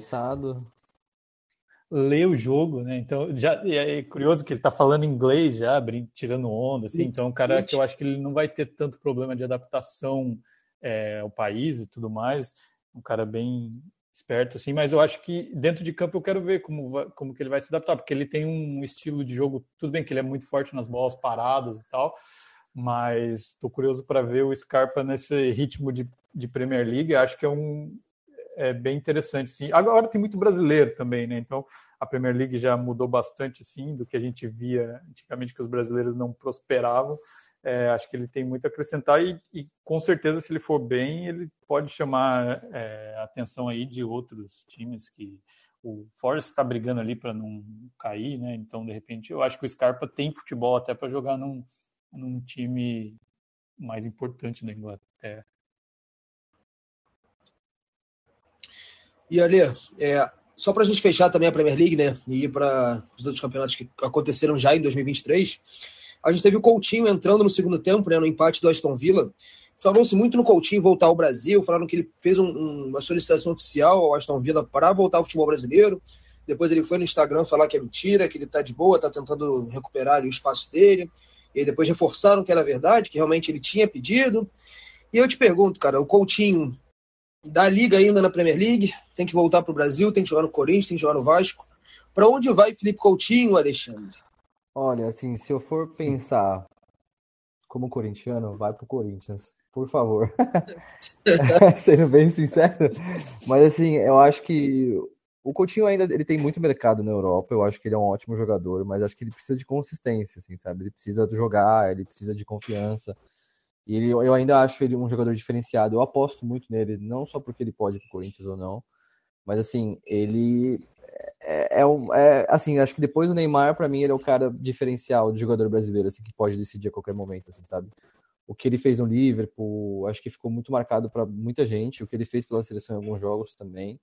Speaker 2: lê o jogo, né? Então, já é curioso que ele tá falando inglês já, tirando onda, assim. Então, um cara que eu acho que ele não vai ter tanto problema de adaptação é, ao país e tudo mais. Um cara bem esperto, assim. Mas eu acho que dentro de campo eu quero ver como, como que ele vai se adaptar, porque ele tem um estilo de jogo. Tudo bem que ele é muito forte nas bolas paradas e tal, mas estou curioso para ver o Scarpa nesse ritmo de, de Premier League. Acho que é um é bem interessante, sim. Agora tem muito brasileiro também, né? Então a Premier League já mudou bastante, assim, do que a gente via antigamente que os brasileiros não prosperavam. É, acho que ele tem muito a acrescentar e, e, com certeza se ele for bem ele pode chamar é, atenção aí de outros times que o Forest está brigando ali para não cair, né? Então de repente eu acho que o Scarpa tem futebol até para jogar num, num time mais importante da Inglaterra.
Speaker 1: E ali, é, só para a gente fechar também a Premier League, né? E ir para os outros campeonatos que aconteceram já em 2023. A gente teve o Coutinho entrando no segundo tempo, né? No empate do Aston Villa. Falou-se muito no Coutinho voltar ao Brasil. Falaram que ele fez um, uma solicitação oficial ao Aston Villa para voltar ao futebol brasileiro. Depois ele foi no Instagram falar que é mentira, que ele está de boa, está tentando recuperar o espaço dele. E depois reforçaram que era verdade, que realmente ele tinha pedido. E eu te pergunto, cara, o Coutinho da Liga ainda na Premier League, tem que voltar para o Brasil, tem que jogar no Corinthians, tem que jogar no Vasco. Para onde vai Felipe Coutinho, Alexandre?
Speaker 3: Olha, assim, se eu for pensar como corintiano, vai pro Corinthians, por favor. Sendo bem sincero. Mas assim, eu acho que o Coutinho ainda ele tem muito mercado na Europa. Eu acho que ele é um ótimo jogador, mas acho que ele precisa de consistência, assim, sabe? Ele precisa jogar, ele precisa de confiança. E ele, eu ainda acho ele um jogador diferenciado. Eu aposto muito nele, não só porque ele pode pro Corinthians ou não, mas assim, ele é, é, é assim, acho que depois do Neymar, para mim, ele é o cara diferencial de jogador brasileiro, assim, que pode decidir a qualquer momento, assim, sabe? O que ele fez no Liverpool, acho que ficou muito marcado para muita gente. O que ele fez pela seleção em alguns jogos também.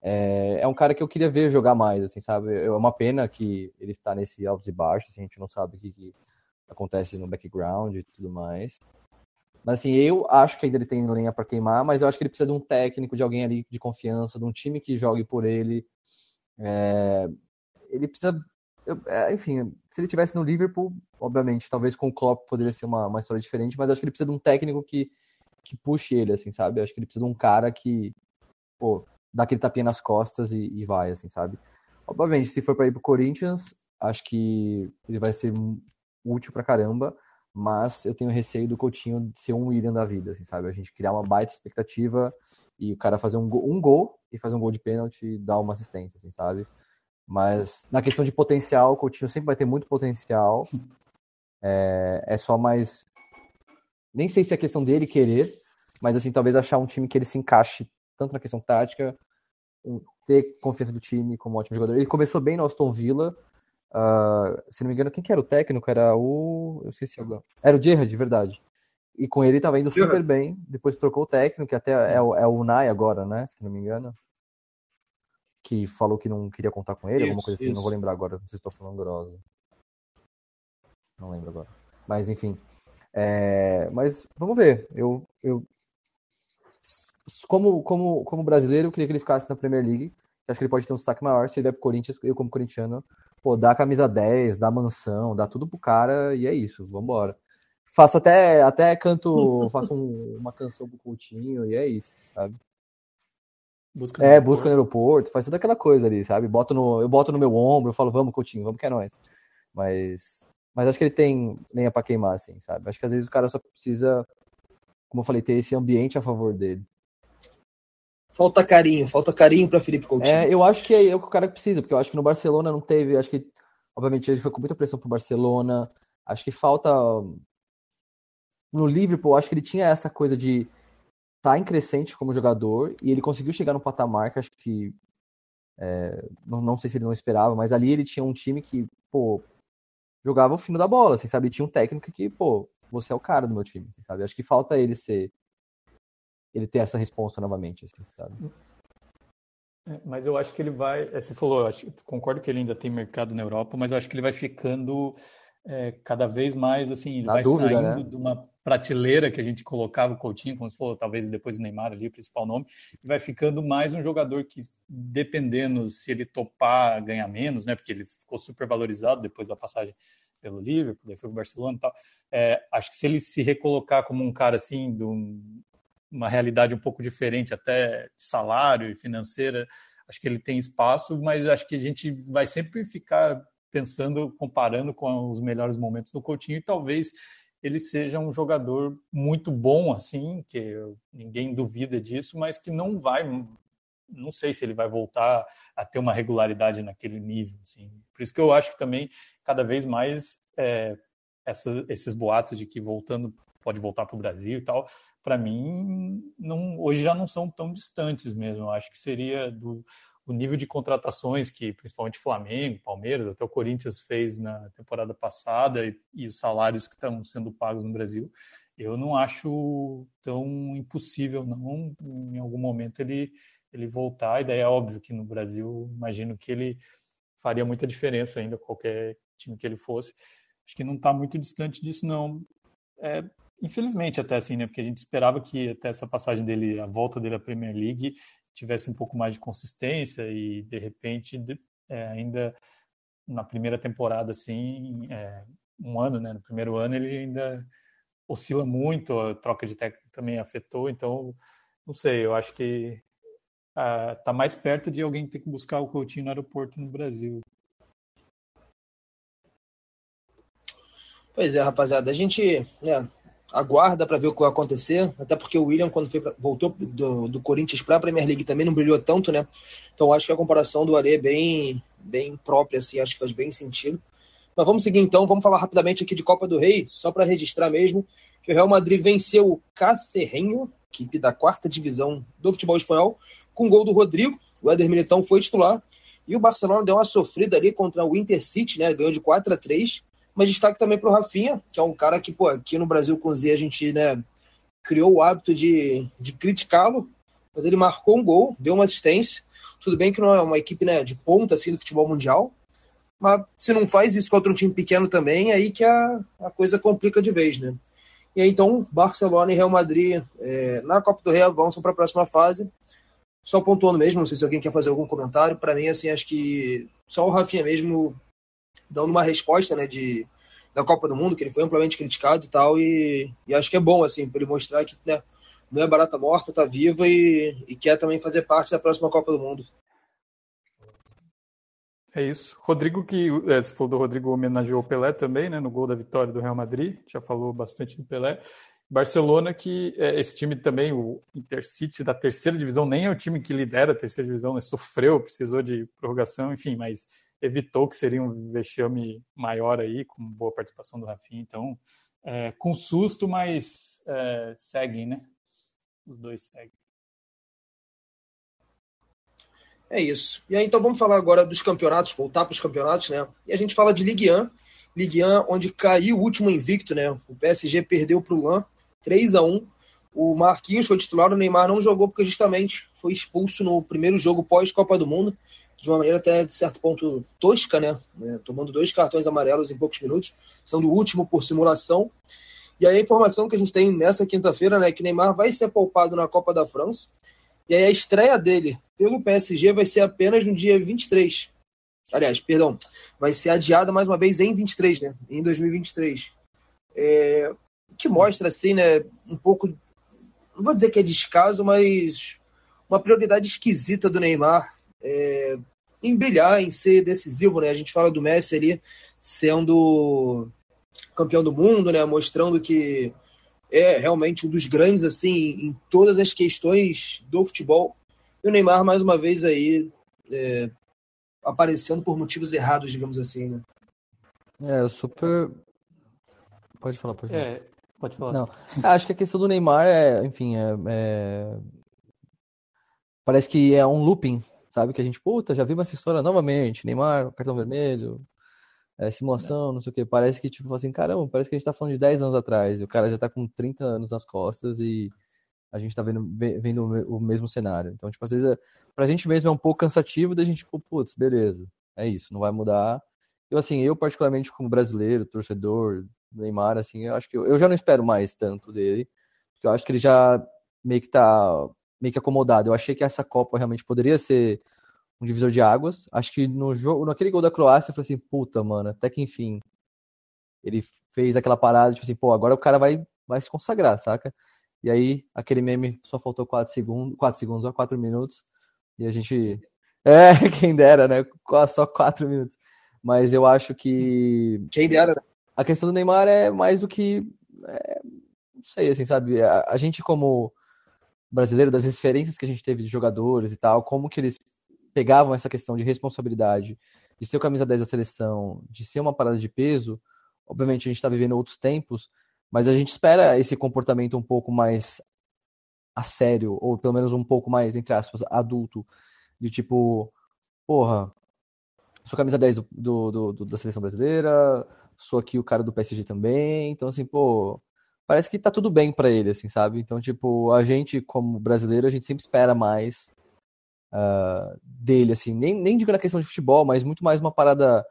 Speaker 3: É, é, um cara que eu queria ver jogar mais, assim, sabe? É uma pena que ele está nesse altos e baixos, assim, a gente não sabe o que, que acontece no background e tudo mais. Mas assim, eu acho que ainda ele tem lenha para queimar, mas eu acho que ele precisa de um técnico, de alguém ali de confiança, de um time que jogue por ele. É... Ele precisa. É, enfim, se ele tivesse no Liverpool, obviamente, talvez com o Klopp poderia ser uma, uma história diferente, mas acho que ele precisa de um técnico que, que puxe ele, assim, sabe? acho que ele precisa de um cara que, pô, dá aquele tapinha nas costas e, e vai, assim, sabe? Obviamente, se for para ir pro Corinthians, acho que ele vai ser útil pra caramba mas eu tenho receio do Coutinho ser um William da vida, assim, sabe? A gente criar uma baita expectativa e o cara fazer um gol, um gol e fazer um gol de pênalti e dar uma assistência, assim, sabe? Mas na questão de potencial, o Coutinho sempre vai ter muito potencial. É, é só mais. Nem sei se é questão dele querer, mas assim, talvez achar um time que ele se encaixe tanto na questão tática, ter confiança do time como um ótimo jogador. Ele começou bem no Aston Villa, Uh, se não me engano, quem que era o técnico? Era o. Eu sei se Era o Gerrard, de verdade. E com ele tava indo super bem. Depois trocou o técnico, que até é o, é o Unai agora, né? Se não me engano. Que falou que não queria contar com ele, isso, alguma coisa assim. Isso. Não vou lembrar agora. Não sei se estou falando grossa. Não lembro agora. Mas enfim. É... Mas vamos ver. Eu, eu como, como, como brasileiro, eu queria que ele ficasse na Premier League. Acho que ele pode ter um destaque maior. Se ele é pro Corinthians, eu como corintiano, pô, dá a camisa 10, dá a mansão, dá tudo pro cara e é isso, vambora. Faço até, até canto, faço um, uma canção pro Coutinho e é isso, sabe? Busca é, busca no aeroporto, faz toda aquela coisa ali, sabe? Boto no, eu boto no meu ombro, eu falo, vamos, Coutinho, vamos que é nós. Mas, mas acho que ele tem lenha para queimar, assim, sabe? Acho que às vezes o cara só precisa, como eu falei, ter esse ambiente a favor dele.
Speaker 1: Falta carinho, falta carinho para Felipe Coutinho.
Speaker 3: É, eu acho que é, é o que o cara precisa, porque eu acho que no Barcelona não teve, acho que, obviamente, ele foi com muita pressão pro Barcelona. Acho que falta. No Liverpool, acho que ele tinha essa coisa de tá em crescente como jogador e ele conseguiu chegar no patamar que acho que é, não, não, sei se ele não esperava, mas ali ele tinha um time que, pô, jogava o fino da bola, assim, sabe? tinha um técnico que, pô, você é o cara do meu time, assim, sabe? Acho que falta ele ser ele ter essa resposta novamente, assim, sabe?
Speaker 2: É, mas eu acho que ele vai, é, você falou, eu acho, concordo que ele ainda tem mercado na Europa, mas eu acho que ele vai ficando é, cada vez mais assim, ele Na vai dúvida, saindo né? de uma prateleira que a gente colocava o Coutinho, como se for talvez depois o Neymar ali, o principal nome, e vai ficando mais um jogador que, dependendo se ele topar ganhar menos, né? Porque ele ficou super valorizado depois da passagem pelo Liverpool, daí foi o Barcelona e tal. É, acho que se ele se recolocar como um cara assim, de um, uma realidade um pouco diferente, até de salário e financeira, acho que ele tem espaço, mas acho que a gente vai sempre ficar pensando, comparando com os melhores momentos do Coutinho e talvez ele seja um jogador muito bom, assim, que ninguém duvida disso, mas que não vai, não sei se ele vai voltar a ter uma regularidade naquele nível, assim. Por isso que eu acho que também cada vez mais é, essa, esses boatos de que voltando pode voltar para o Brasil e tal, para mim não, hoje já não são tão distantes mesmo. Eu acho que seria do o nível de contratações que principalmente Flamengo, Palmeiras, até o Corinthians fez na temporada passada e, e os salários que estão sendo pagos no Brasil, eu não acho tão impossível não. Em algum momento ele ele voltar. E daí é óbvio que no Brasil imagino que ele faria muita diferença ainda qualquer time que ele fosse. Acho que não está muito distante disso não. É, infelizmente até assim né porque a gente esperava que até essa passagem dele a volta dele à Premier League tivesse um pouco mais de consistência e de repente é, ainda na primeira temporada assim é, um ano né no primeiro ano ele ainda oscila muito a troca de técnico também afetou então não sei eu acho que está mais perto de alguém ter que buscar o Coutinho no aeroporto no Brasil
Speaker 1: Pois é, rapaziada. A gente né, aguarda para ver o que vai acontecer, até porque o William, quando pra, voltou do, do Corinthians para a Premier League, também não brilhou tanto, né? Então acho que a comparação do Are é bem, bem própria, assim, acho que faz bem sentido. Mas vamos seguir então, vamos falar rapidamente aqui de Copa do Rei, só para registrar mesmo que o Real Madrid venceu o Cacerrenho, equipe da quarta divisão do futebol espanhol, com gol do Rodrigo, o Éder Militão foi titular, e o Barcelona deu uma sofrida ali contra o Inter City, né? Ganhou de 4 a 3 mas destaque também para o Rafinha, que é um cara que, pô, aqui no Brasil com Z a gente né, criou o hábito de, de criticá-lo, mas ele marcou um gol, deu uma assistência. Tudo bem que não é uma equipe né, de ponta assim, do futebol mundial, mas se não faz isso contra um time pequeno também, é aí que a, a coisa complica de vez, né? E aí, então, Barcelona e Real Madrid é, na Copa do Rei avançam para a próxima fase. Só pontuando mesmo, não sei se alguém quer fazer algum comentário. Para mim, assim, acho que só o Rafinha mesmo dando uma resposta, né, de, da Copa do Mundo, que ele foi amplamente criticado e tal, e, e acho que é bom, assim, para ele mostrar que né, não é barata morta, tá viva e, e quer também fazer parte da próxima Copa do Mundo.
Speaker 2: É isso. Rodrigo, que é, se falou do Rodrigo, homenageou o Pelé também, né, no gol da vitória do Real Madrid, já falou bastante do Pelé. Barcelona, que é, esse time também, o Intercity da terceira divisão, nem é o time que lidera a terceira divisão, né, sofreu, precisou de prorrogação, enfim, mas evitou que seria um vexame maior aí, com boa participação do Rafinha. Então, é, com susto, mas é, seguem, né? Os dois seguem.
Speaker 1: É isso. E aí, então, vamos falar agora dos campeonatos, voltar para os campeonatos, né? E a gente fala de Ligue 1, Ligue 1, onde caiu o último invicto, né? O PSG perdeu para o LAN, 3 a 1 O Marquinhos foi titular, o Neymar não jogou porque justamente foi expulso no primeiro jogo pós-Copa do Mundo de uma maneira até de certo ponto tosca, né? É, tomando dois cartões amarelos em poucos minutos, sendo o último por simulação. E aí a informação que a gente tem nessa quinta-feira, né, que o Neymar vai ser poupado na Copa da França. E aí a estreia dele pelo PSG vai ser apenas no dia 23. Aliás, perdão, vai ser adiada mais uma vez em 23, né? Em 2023. É, que mostra, assim, né, um pouco. Não vou dizer que é descaso, mas uma prioridade esquisita do Neymar é, em brilhar, em ser decisivo, né? A gente fala do Messi ali sendo campeão do mundo, né? Mostrando que é realmente um dos grandes assim em todas as questões do futebol. E o Neymar mais uma vez aí é, aparecendo por motivos errados, digamos assim, né?
Speaker 3: É, super. Pode falar, pode falar.
Speaker 2: É, pode falar.
Speaker 3: Não, acho que a questão do Neymar é, enfim, é, é... parece que é um looping, sabe? Que a gente, puta, já vimos essa história novamente. Neymar, cartão vermelho, é, simulação, não sei o que. Parece que, tipo, assim, caramba, parece que a gente tá falando de 10 anos atrás. E o cara já tá com 30 anos nas costas e a gente tá vendo, vendo o mesmo cenário. Então, tipo, às vezes, é, pra gente mesmo é um pouco cansativo da gente, tipo, putz, beleza, é isso, não vai mudar. Eu, assim, eu particularmente como brasileiro, torcedor, Neymar, assim, eu acho que eu, eu já não espero mais tanto dele, porque eu acho que ele já meio que tá meio que acomodado. Eu achei que essa Copa realmente poderia ser um divisor de águas. Acho que no jogo, naquele gol da Croácia, eu falei assim, puta, mano, até que enfim. Ele fez aquela parada, tipo assim, pô, agora o cara vai, vai se consagrar, saca? E aí, aquele meme só faltou 4 segundos, 4 segundos, ó, 4 minutos. E a gente. É, quem dera, né? Só 4 minutos. Mas eu acho que.
Speaker 1: Quem dera, né?
Speaker 3: A questão do Neymar é mais do que. É, não sei, assim, sabe? A, a gente, como brasileiro, das referências que a gente teve de jogadores e tal, como que eles pegavam essa questão de responsabilidade, de ser o camisa 10 da seleção, de ser uma parada de peso. Obviamente, a gente está vivendo outros tempos, mas a gente espera esse comportamento um pouco mais a sério, ou pelo menos um pouco mais, entre aspas, adulto, de tipo, porra, sou camisa 10 do, do, do, da seleção brasileira, sou aqui o cara do PSG também, então assim, pô, parece que tá tudo bem para ele, assim, sabe? Então, tipo, a gente, como brasileiro, a gente sempre espera mais uh, dele, assim, nem, nem digo na questão de futebol, mas muito mais uma parada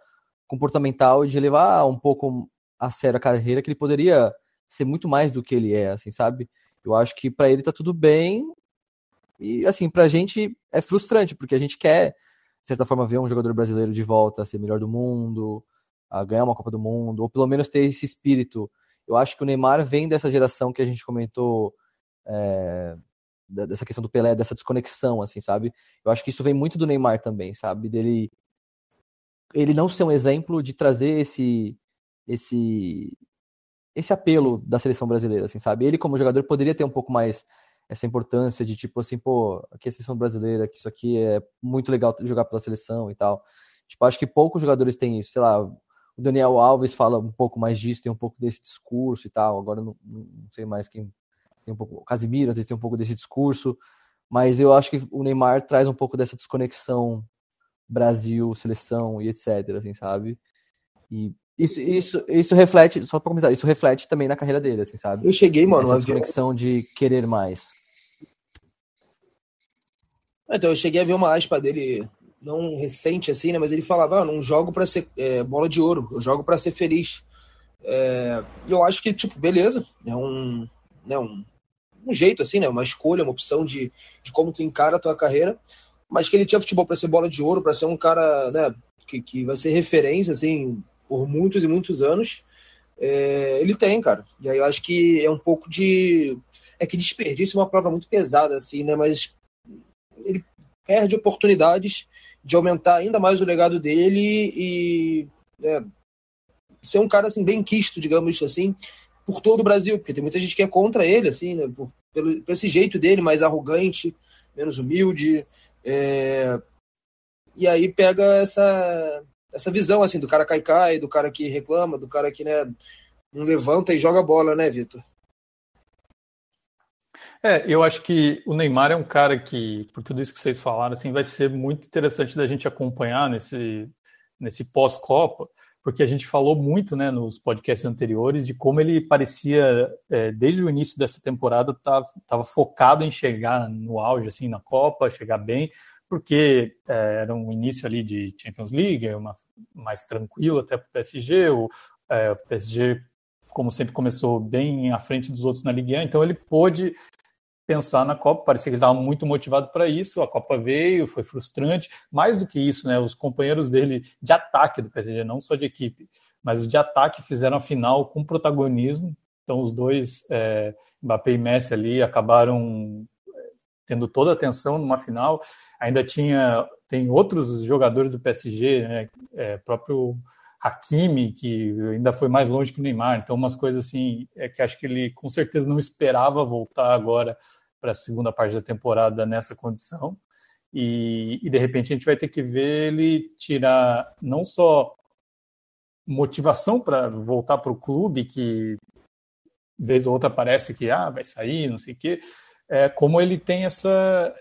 Speaker 3: comportamental de levar um pouco a sério a carreira que ele poderia ser muito mais do que ele é, assim, sabe? Eu acho que para ele tá tudo bem. E, assim, pra gente é frustrante, porque a gente quer, de certa forma, ver um jogador brasileiro de volta a ser melhor do mundo, a ganhar uma Copa do Mundo, ou pelo menos ter esse espírito. Eu acho que o Neymar vem dessa geração que a gente comentou, é, dessa questão do Pelé, dessa desconexão, assim, sabe? Eu acho que isso vem muito do Neymar também, sabe? Dele ele não ser um exemplo de trazer esse esse esse apelo da seleção brasileira, assim, sabe? Ele, como jogador, poderia ter um pouco mais essa importância de, tipo, assim, pô, aqui é a seleção brasileira, que isso aqui é muito legal jogar pela seleção e tal. Tipo, acho que poucos jogadores têm isso. Sei lá, o Daniel Alves fala um pouco mais disso, tem um pouco desse discurso e tal. Agora não, não sei mais quem tem um pouco. O Casimiro, às vezes, tem um pouco desse discurso. Mas eu acho que o Neymar traz um pouco dessa desconexão Brasil, seleção e etc, assim, sabe? E isso, isso, isso reflete, só pra comentar, isso reflete também na carreira dele, assim, sabe?
Speaker 1: Eu cheguei, mano.
Speaker 3: Essa conexão de querer mais.
Speaker 1: Então, eu cheguei a ver uma aspa dele, não recente assim, né? Mas ele falava, ah, não jogo pra ser é, bola de ouro, eu jogo pra ser feliz. É, eu acho que, tipo, beleza, é um, né, um, um jeito, assim, né? Uma escolha, uma opção de, de como tu encara a tua carreira. Mas que ele tinha futebol pra ser bola de ouro, pra ser um cara, né? Que, que vai ser referência, assim, por muitos e muitos anos, é, ele tem, cara. E aí eu acho que é um pouco de. É que desperdício é uma palavra muito pesada, assim, né? Mas ele perde oportunidades de aumentar ainda mais o legado dele e é, ser um cara assim bem quisto, digamos assim, por todo o Brasil, porque tem muita gente que é contra ele, assim, né? Por, pelo, por esse jeito dele, mais arrogante, menos humilde. É, e aí pega essa essa visão assim do cara cai cai, do cara que reclama, do cara que né, não levanta e joga bola, né, Vitor?
Speaker 2: É, eu acho que o Neymar é um cara que, por tudo isso que vocês falaram, assim, vai ser muito interessante da gente acompanhar nesse, nesse pós-Copa, porque a gente falou muito, né, nos podcasts anteriores de como ele parecia, é, desde o início dessa temporada, estava focado em chegar no auge, assim, na Copa, chegar bem, porque é, era um início ali de Champions League, uma, mais tranquilo até para o PSG. O, é, o PSG, como sempre, começou bem à frente dos outros na Ligue 1, então ele pôde pensar na Copa, parecia que ele estava muito motivado para isso, a Copa veio, foi frustrante, mais do que isso, né, os companheiros dele de ataque do PSG, não só de equipe, mas os de ataque fizeram a final com protagonismo, então os dois, é, Mbappé e Messi ali, acabaram tendo toda a atenção numa final. Ainda tinha tem outros jogadores do PSG, né? É, próprio Hakimi, que ainda foi mais longe que o Neymar. Então, umas coisas assim é que acho que ele com certeza não esperava voltar agora para a segunda parte da temporada nessa condição. E, e, de repente a gente vai ter que ver ele tirar não só motivação para voltar para o clube, que vez ou outra parece que ah, vai sair, não sei o quê, é, como ele tem essa,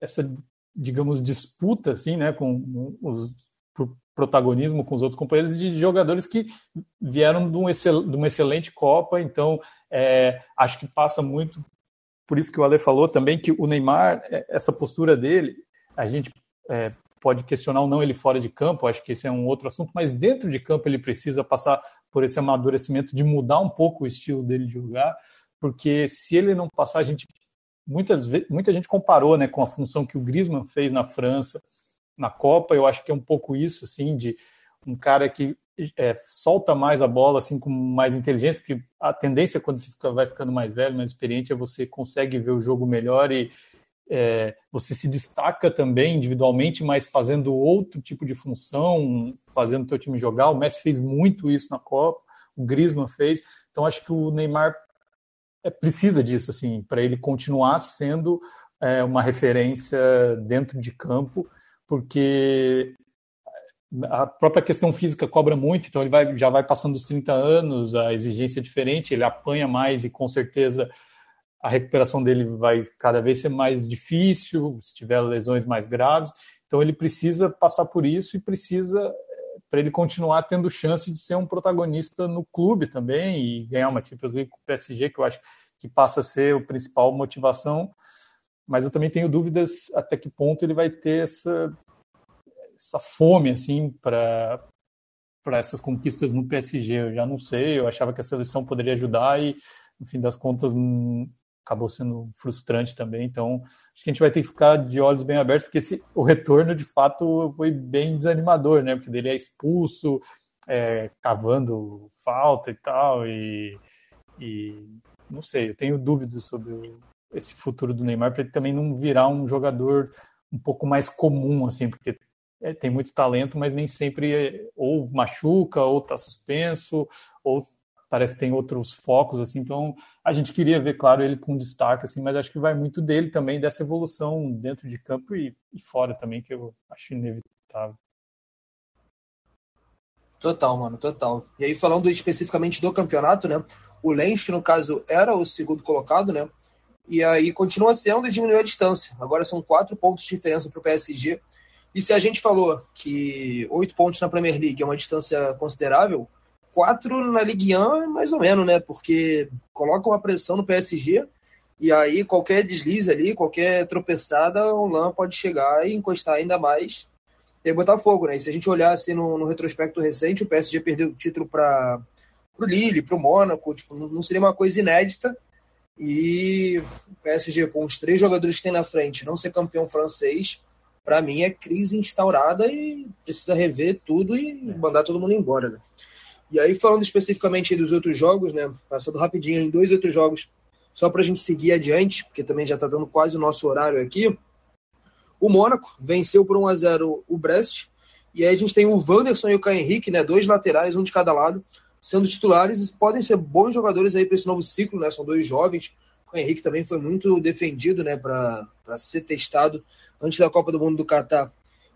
Speaker 2: essa, digamos, disputa assim, né, com os protagonismo com os outros companheiros de jogadores que vieram de, um excel, de uma excelente Copa, então é, acho que passa muito por isso que o Ale falou também que o Neymar, é, essa postura dele, a gente é, pode questionar ou não ele fora de campo, acho que esse é um outro assunto, mas dentro de campo ele precisa passar por esse amadurecimento de mudar um pouco o estilo dele de jogar, porque se ele não passar, a gente muitas vezes, muita gente comparou, né, com a função que o Griezmann fez na França na Copa, eu acho que é um pouco isso, assim, de um cara que é, solta mais a bola assim com mais inteligência, porque a tendência quando você fica, vai ficando mais velho, mais experiente, é você consegue ver o jogo melhor e é, você se destaca também individualmente, mas fazendo outro tipo de função, fazendo o teu time jogar. O Messi fez muito isso na Copa, o Griezmann fez. Então acho que o Neymar é, precisa disso, assim, para ele continuar sendo é, uma referência dentro de campo, porque a própria questão física cobra muito, então ele vai, já vai passando dos 30 anos, a exigência é diferente, ele apanha mais e com certeza a recuperação dele vai cada vez ser mais difícil, se tiver lesões mais graves. Então ele precisa passar por isso e precisa para ele continuar tendo chance de ser um protagonista no clube também e ganhar uma Champions League com o PSG, que eu acho que passa a ser a principal motivação. Mas eu também tenho dúvidas até que ponto ele vai ter essa essa fome assim para para essas conquistas no PSG. Eu já não sei, eu achava que a seleção poderia ajudar e no fim das contas hum, acabou sendo frustrante também. Então, acho que a gente vai ter que ficar de olhos bem abertos, porque esse, o retorno de fato foi bem desanimador, né? Porque ele é expulso, é, cavando falta e tal, e, e não sei, eu tenho dúvidas sobre esse futuro do Neymar para ele também não virar um jogador um pouco mais comum, assim, porque é, tem muito talento, mas nem sempre é, ou machuca, ou está suspenso, ou parece que tem outros focos, assim, então a gente queria ver, claro, ele com destaque, assim, mas acho que vai muito dele também, dessa evolução dentro de campo e, e fora também, que eu acho inevitável.
Speaker 1: Total, mano, total. E aí, falando especificamente do campeonato, né? O Lens, que no caso era o segundo colocado, né? E aí continua sendo e diminuiu a distância. Agora são quatro pontos de diferença para o PSG. E se a gente falou que oito pontos na Premier League é uma distância considerável, quatro na Ligue 1 é mais ou menos, né? Porque coloca uma pressão no PSG e aí qualquer deslize ali, qualquer tropeçada, o Lan pode chegar e encostar ainda mais e botar fogo, né? E se a gente olhar assim no, no retrospecto recente, o PSG perdeu o título para o Lille, para o Mônaco, tipo, não seria uma coisa inédita. E o PSG, com os três jogadores que tem na frente, não ser campeão francês, para mim é crise instaurada e precisa rever tudo e mandar todo mundo embora, né? E aí, falando especificamente dos outros jogos, né? Passando rapidinho em dois outros jogos, só para a gente seguir adiante, porque também já está dando quase o nosso horário aqui. O Mônaco venceu por 1 a 0 o Brest. E aí a gente tem o Wanderson e o Caio Henrique, né? Dois laterais, um de cada lado, sendo titulares podem ser bons jogadores aí para esse novo ciclo, né? São dois jovens. O Henrique também foi muito defendido, né? Para ser testado antes da Copa do Mundo do Catar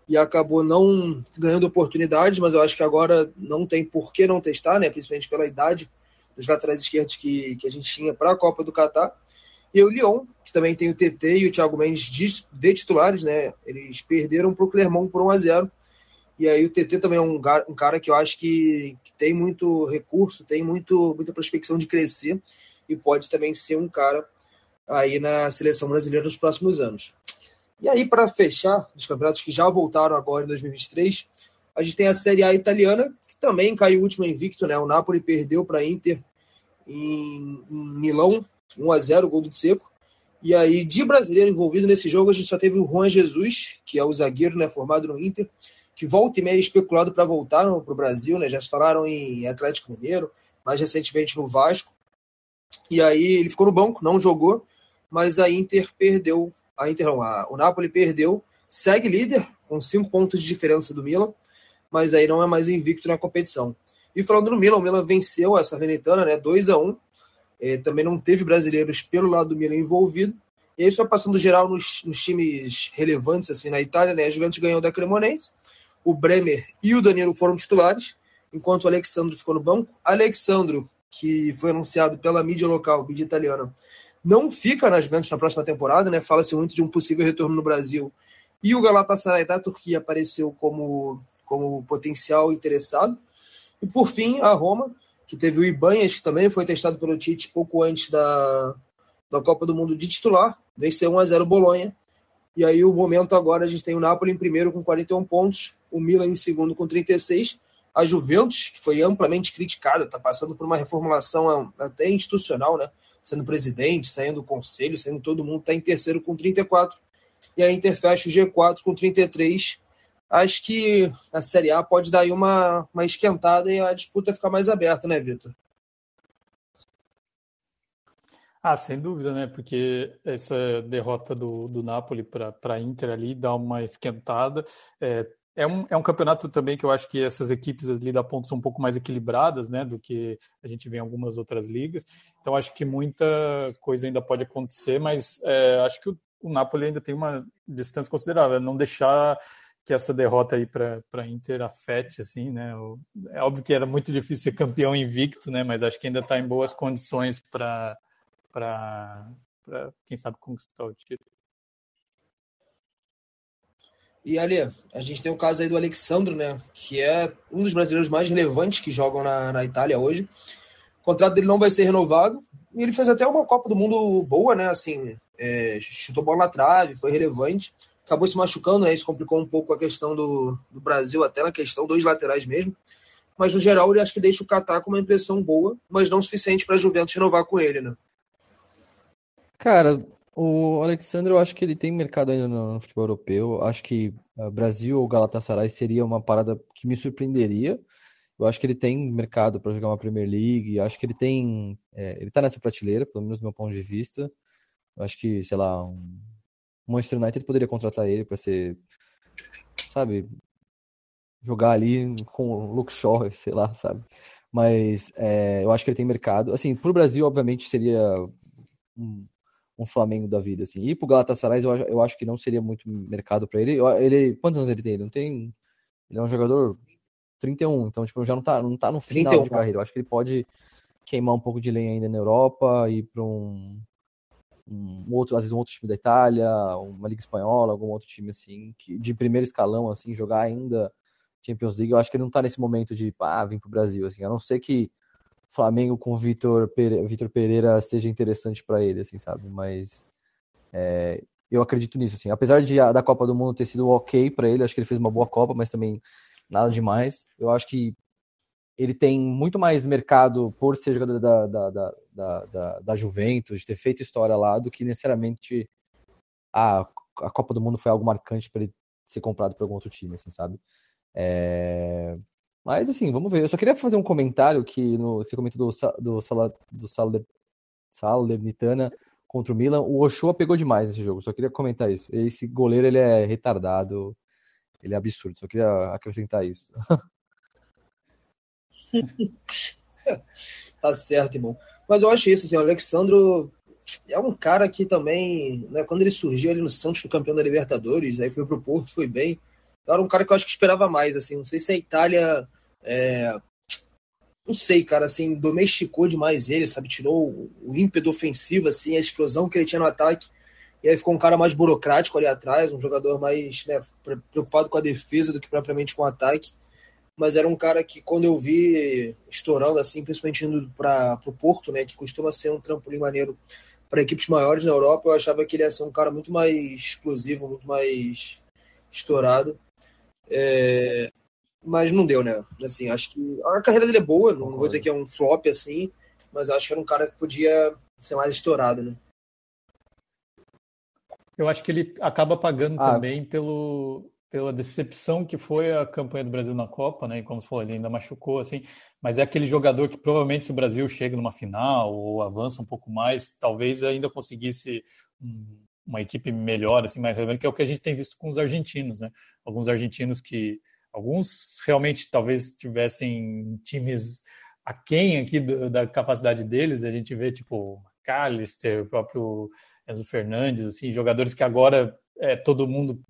Speaker 1: e acabou não ganhando oportunidades, mas eu acho que agora não tem por que não testar, né? principalmente pela idade dos laterais esquerdos que, que a gente tinha para a Copa do Catar. E o Lyon, que também tem o TT e o Thiago Mendes de, de titulares, né? Eles perderam para o Clermont por 1 a 0 E aí o TT também é um, um cara que eu acho que, que, tem muito recurso, tem muito, muita prospecção de crescer e pode também ser um cara aí na seleção brasileira nos próximos anos. E aí, para fechar, os campeonatos que já voltaram agora em 2023, a gente tem a Série A italiana, que também caiu último invicto, né? O Napoli perdeu para a Inter em, em Milão, 1 a 0 gol do Seco. E aí, de brasileiro envolvido nesse jogo, a gente só teve o Juan Jesus, que é o zagueiro, né, formado no Inter, que volta e meia especulado para voltar para o Brasil, né? Já se falaram em Atlético Mineiro, mais recentemente no Vasco. E aí ele ficou no banco, não jogou, mas a Inter perdeu a Inter não, a, o Napoli perdeu, segue líder com cinco pontos de diferença do Milan, mas aí não é mais invicto na competição. E falando no Milan, o Milan venceu a Salernitana, né, 2 a 1 é, também não teve brasileiros pelo lado do Milan envolvido. E aí, só passando geral nos, nos times relevantes assim na Itália, né, a Juventus ganhou da Cremonese, o Bremer e o Danilo foram titulares, enquanto o Alexandre ficou no banco. Alexandro, que foi anunciado pela mídia local, mídia italiana, não fica nas Juventus na próxima temporada, né? Fala-se muito de um possível retorno no Brasil. E o Galatasaray da Turquia apareceu como, como potencial interessado. E por fim, a Roma, que teve o Ibanhas, que também foi testado pelo Tite pouco antes da, da Copa do Mundo de titular, venceu 1 a 0 Bolonha. E aí o momento agora a gente tem o Napoli em primeiro com 41 pontos, o Milan em segundo com 36, a Juventus, que foi amplamente criticada, está passando por uma reformulação até institucional, né? sendo presidente, saindo do conselho, saindo todo mundo, está em terceiro com 34. E a Inter fecha o G4 com 33. Acho que a Série A pode dar aí uma, uma esquentada e a disputa ficar mais aberta, né, Vitor?
Speaker 2: Ah, sem dúvida, né? Porque essa derrota do, do Napoli para a Inter ali dá uma esquentada. É, é um, é um campeonato também que eu acho que essas equipes ali da ponta são um pouco mais equilibradas, né, do que a gente vê em algumas outras ligas. Então acho que muita coisa ainda pode acontecer, mas é, acho que o, o Napoli ainda tem uma distância considerável. Não deixar que essa derrota aí para a Inter afete, assim, né? É óbvio que era muito difícil ser campeão invicto, né? Mas acho que ainda está em boas condições para, quem sabe, conquistar o título.
Speaker 1: E ali, a gente tem o caso aí do Alexandro, né? Que é um dos brasileiros mais relevantes que jogam na, na Itália hoje. O contrato dele não vai ser renovado. E ele fez até uma Copa do Mundo boa, né? Assim, é, chutou bola na trave, foi relevante. Acabou se machucando, né? Isso complicou um pouco a questão do, do Brasil, até na questão dos laterais mesmo. Mas no geral, ele acho que deixa o Catar com uma impressão boa, mas não suficiente para a Juventus renovar com ele, né?
Speaker 3: Cara, o Alexandre, eu acho que ele tem mercado ainda no, futebol europeu. Acho que uh, Brasil ou Galatasaray seria uma parada que me surpreenderia. Eu acho que ele tem mercado para jogar uma Premier League. Acho que ele tem. É, ele tá nessa prateleira, pelo menos do meu ponto de vista. Eu acho que, sei lá, um Manchester United poderia contratar ele para ser. Sabe? Jogar ali com o Luke Shaw, sei lá, sabe? Mas é, eu acho que ele tem mercado. Assim, pro Brasil, obviamente, seria um Flamengo da vida, assim. E pro Galatasaray, eu, eu acho que não seria muito mercado para ele. ele. Quantos anos ele tem? Ele não tem. Ele é um jogador 31, então, tipo, já não tá, não tá no final 31. de carreira. Eu acho que ele pode queimar um pouco de lenha ainda na Europa, ir para um, um outro, às vezes um outro time da Itália, uma liga espanhola, algum outro time assim, que, de primeiro escalão, assim, jogar ainda Champions League. Eu acho que ele não tá nesse momento de, ah, vir pro Brasil, assim, a não ser que Flamengo com Vitor Pereira, Vitor Pereira seja interessante para ele, assim, sabe? Mas é, eu acredito nisso, assim. Apesar de da Copa do Mundo ter sido ok para ele, acho que ele fez uma boa Copa, mas também nada demais. Eu acho que ele tem muito mais mercado por ser jogador da, da, da, da, da Juventus, de ter feito história lá, do que necessariamente a, a Copa do Mundo foi algo marcante para ele ser comprado por algum outro time, assim, sabe? É... Mas assim, vamos ver. Eu só queria fazer um comentário que no, você comentou do, do, do Saler, Salernitana contra o Milan. O Ochoa pegou demais esse jogo. Só queria comentar isso. Esse goleiro ele é retardado. Ele é absurdo. Só queria acrescentar isso.
Speaker 1: tá certo, irmão. Mas eu acho isso, assim, o Alexandro é um cara que também, né, quando ele surgiu ali no Santos, foi campeão da Libertadores, aí foi pro Porto, foi bem. Era um cara que eu acho que esperava mais, assim. Não sei se a Itália é, não sei, cara, assim, domesticou demais ele, sabe? Tirou o ímpeto ofensivo, assim, a explosão que ele tinha no ataque. E aí ficou um cara mais burocrático ali atrás, um jogador mais né, preocupado com a defesa do que propriamente com o ataque. Mas era um cara que, quando eu vi estourando, assim, principalmente indo para o Porto, né, que costuma ser um trampolim maneiro para equipes maiores na Europa, eu achava que ele ia ser um cara muito mais explosivo, muito mais estourado. É, mas não deu, né? Assim, acho que a carreira dele é boa, não, vou dizer que é um flop assim, mas acho que era um cara que podia ser mais estourado, né?
Speaker 2: Eu acho que ele acaba pagando ah. também pelo, pela decepção que foi a campanha do Brasil na Copa, né? E como você falou, ele ainda machucou, assim, mas é aquele jogador que provavelmente se o Brasil chega numa final ou avança um pouco mais, talvez ainda conseguisse um uma equipe melhor, assim, mais relevante, que é o que a gente tem visto com os argentinos, né? Alguns argentinos que, alguns realmente talvez tivessem times aquém aqui do, da capacidade deles, a gente vê, tipo, McAllister, o próprio Enzo Fernandes, assim, jogadores que agora é, todo mundo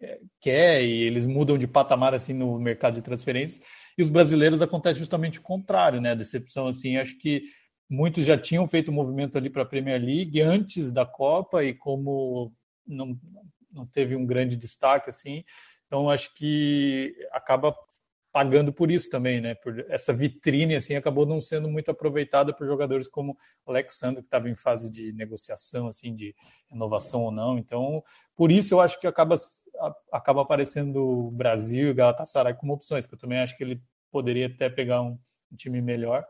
Speaker 2: é, quer e eles mudam de patamar assim no mercado de transferências e os brasileiros acontece justamente o contrário, né? A decepção assim, acho que muitos já tinham feito o movimento ali para a Premier League antes da Copa e como não, não teve um grande destaque assim, então acho que acaba pagando por isso também, né? Por essa vitrine assim acabou não sendo muito aproveitada por jogadores como Alexandre que estava em fase de negociação assim de renovação ou não. Então, por isso eu acho que acaba acaba aparecendo o Brasil e Galatasaray como opções, que eu também acho que ele poderia até pegar um, um time melhor,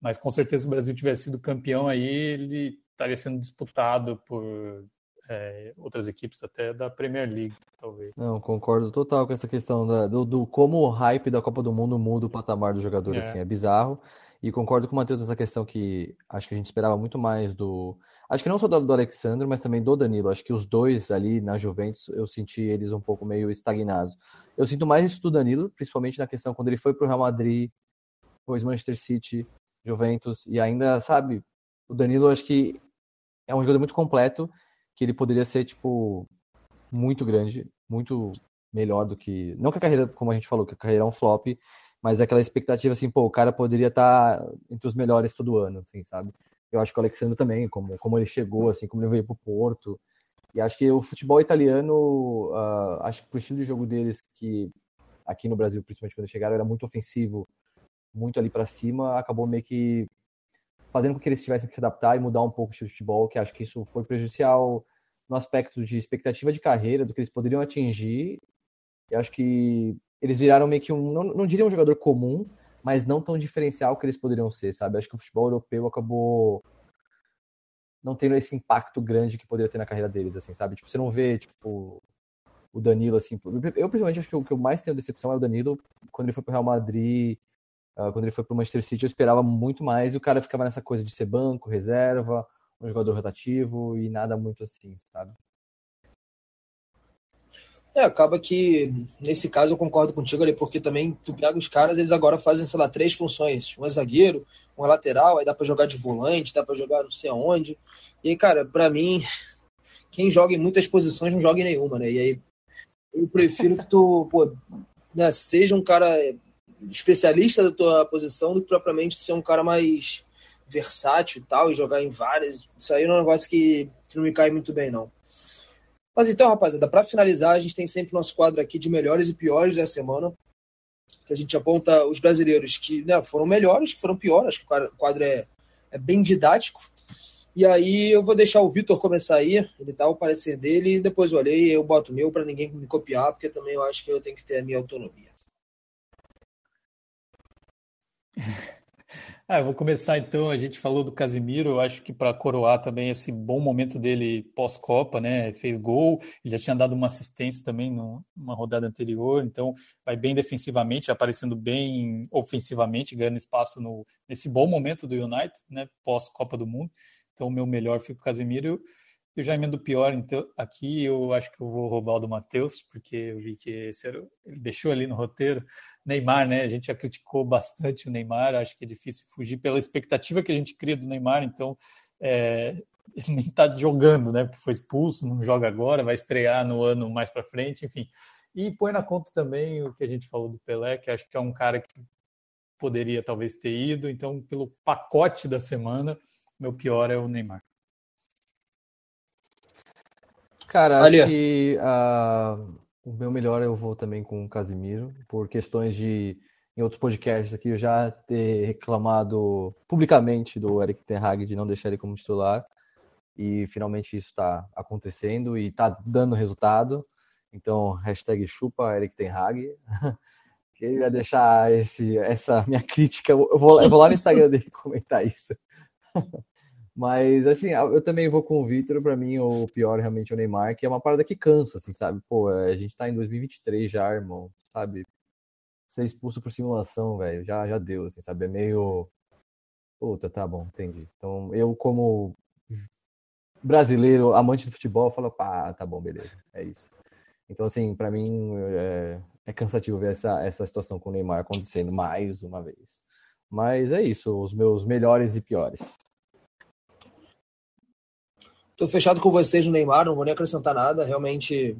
Speaker 2: mas com certeza se o Brasil tivesse sido campeão aí, ele estaria sendo disputado por é, outras equipes até da Premier League, talvez.
Speaker 3: Não, concordo total com essa questão da, do, do, como o hype da Copa do Mundo muda o patamar do jogador, é. assim, é bizarro. E concordo com o Matheus nessa questão que acho que a gente esperava muito mais do. Acho que não só do, do Alexandre, mas também do Danilo. Acho que os dois ali na Juventus, eu senti eles um pouco meio estagnados. Eu sinto mais isso do Danilo, principalmente na questão quando ele foi pro Real Madrid, depois Manchester City, Juventus, e ainda, sabe, o Danilo acho que é um jogador muito completo que ele poderia ser, tipo, muito grande, muito melhor do que. Não que a carreira, como a gente falou, que a carreira é um flop, mas é aquela expectativa assim, pô, o cara poderia estar tá entre os melhores todo ano, assim, sabe? Eu acho que o Alexandre também, como, como ele chegou, assim, como ele veio pro Porto. E acho que o futebol italiano, uh, acho que pro estilo de jogo deles, que aqui no Brasil, principalmente quando chegaram, era muito ofensivo, muito ali para cima, acabou meio que fazendo com que eles tivessem que se adaptar e mudar um pouco o estilo de futebol, que acho que isso foi prejudicial no aspecto de expectativa de carreira, do que eles poderiam atingir. Eu acho que eles viraram meio que um, não, não diria um jogador comum, mas não tão diferencial que eles poderiam ser, sabe? Acho que o futebol europeu acabou não tendo esse impacto grande que poderia ter na carreira deles, assim, sabe? Tipo, você não vê, tipo, o Danilo, assim... Eu, principalmente, acho que o que eu mais tenho decepção é o Danilo, quando ele foi pro Real Madrid, Uh, quando ele foi para o Manchester City, eu esperava muito mais. E o cara ficava nessa coisa de ser banco, reserva, um jogador rotativo e nada muito assim, sabe?
Speaker 1: É, acaba que nesse caso eu concordo contigo ali, porque também tu pega os caras, eles agora fazem, sei lá, três funções: um é zagueiro, um é lateral, aí dá para jogar de volante, dá para jogar não sei aonde. E aí, cara, para mim, quem joga em muitas posições não joga em nenhuma, né? E aí eu prefiro que tu, pô, né, seja um cara especialista da tua posição do que propriamente ser um cara mais versátil e tal, e jogar em várias. Isso aí é um negócio que, que não me cai muito bem, não. Mas então, rapaziada, para finalizar, a gente tem sempre nosso quadro aqui de melhores e piores da semana, que a gente aponta os brasileiros que né, foram melhores, que foram piores, acho que o quadro é, é bem didático. E aí eu vou deixar o Vitor começar aí, ele dá o parecer dele, e depois eu olhei eu boto o meu para ninguém me copiar, porque também eu acho que eu tenho que ter a minha autonomia.
Speaker 2: Ah, eu vou começar então. A gente falou do Casimiro. Eu acho que para coroar também esse bom momento dele pós-Copa, né? Fez gol, ele já tinha dado uma assistência também numa rodada anterior. Então, vai bem defensivamente, aparecendo bem ofensivamente, ganhando espaço no, nesse bom momento do United, né? Pós-Copa do Mundo. Então, o meu melhor fica o Casimiro. Eu já emendo pior, então aqui eu acho que eu vou roubar o do Matheus, porque eu vi que esse era, ele deixou ali no roteiro. Neymar, né? A gente já criticou bastante o Neymar, acho que é difícil fugir pela expectativa que a gente cria do Neymar, então é, ele nem está jogando, né? Porque foi expulso, não joga agora, vai estrear no ano mais para frente, enfim. E põe na conta também o que a gente falou do Pelé, que acho que é um cara que poderia talvez ter ido, então pelo pacote da semana, meu pior é o Neymar.
Speaker 3: Cara, acho que uh, o meu melhor eu vou também com o Casimiro, por questões de, em outros podcasts aqui, eu já ter reclamado publicamente do Eric Ten Hag de não deixar ele como titular, e finalmente isso está acontecendo e está dando resultado. Então, hashtag chupa Eric Ten Hag. Queria deixar esse, essa minha crítica. Eu vou, eu vou lá no Instagram dele comentar isso. Mas, assim, eu também vou com o Vitor. Pra mim, o pior realmente é o Neymar, que é uma parada que cansa, assim, sabe? Pô, a gente tá em 2023 já, irmão, sabe? Ser expulso por simulação, velho, já, já deu, assim, sabe? É meio. Puta, tá bom, entendi. Então, eu, como brasileiro, amante de futebol, fala, pá, tá bom, beleza, é isso. Então, assim, para mim é, é, cansativo ver essa, essa situação com o Neymar acontecendo mais uma vez. Mas é isso, os meus melhores e piores.
Speaker 1: Tô fechado com vocês no Neymar, não vou nem acrescentar nada. Realmente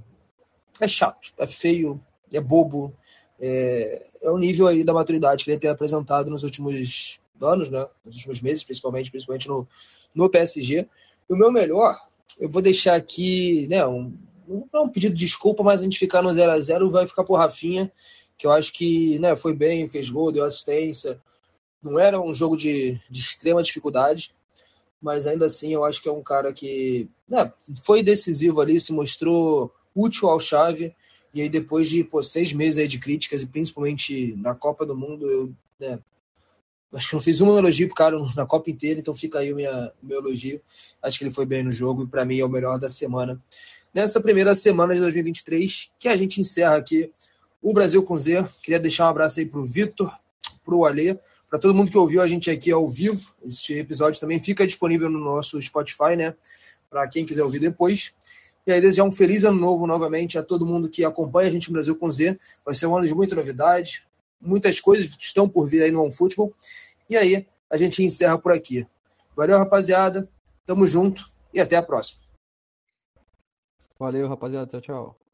Speaker 1: é chato, é feio, é bobo. É, é o nível aí da maturidade que ele tem apresentado nos últimos anos, né? Nos últimos meses, principalmente, principalmente no, no PSG. E o meu melhor, eu vou deixar aqui, né? Um, não é um pedido de desculpa, mas a gente ficar no 0 a 0 vai ficar por Rafinha, que eu acho que né, foi bem, fez gol, deu assistência. Não era um jogo de, de extrema dificuldade, mas ainda assim eu acho que é um cara que né, foi decisivo ali, se mostrou útil ao chave. E aí, depois de pô, seis meses aí de críticas, e principalmente na Copa do Mundo, eu né, acho que não fiz um elogio pro cara na Copa inteira, então fica aí o, minha, meu elogio. Acho que ele foi bem no jogo e para mim é o melhor da semana. Nessa primeira semana de 2023, que a gente encerra aqui o Brasil com Z. Queria deixar um abraço aí pro Vitor, pro Alê, para todo mundo que ouviu a gente aqui ao vivo, esse episódio também fica disponível no nosso Spotify, né? Para quem quiser ouvir depois. E aí, desejar um feliz ano novo novamente a todo mundo que acompanha a gente no Brasil com Z. Vai ser um ano de muita novidade, muitas coisas estão por vir aí no OneFootball. E aí, a gente encerra por aqui. Valeu, rapaziada. Tamo junto e até a próxima.
Speaker 3: Valeu, rapaziada. Tchau, tchau.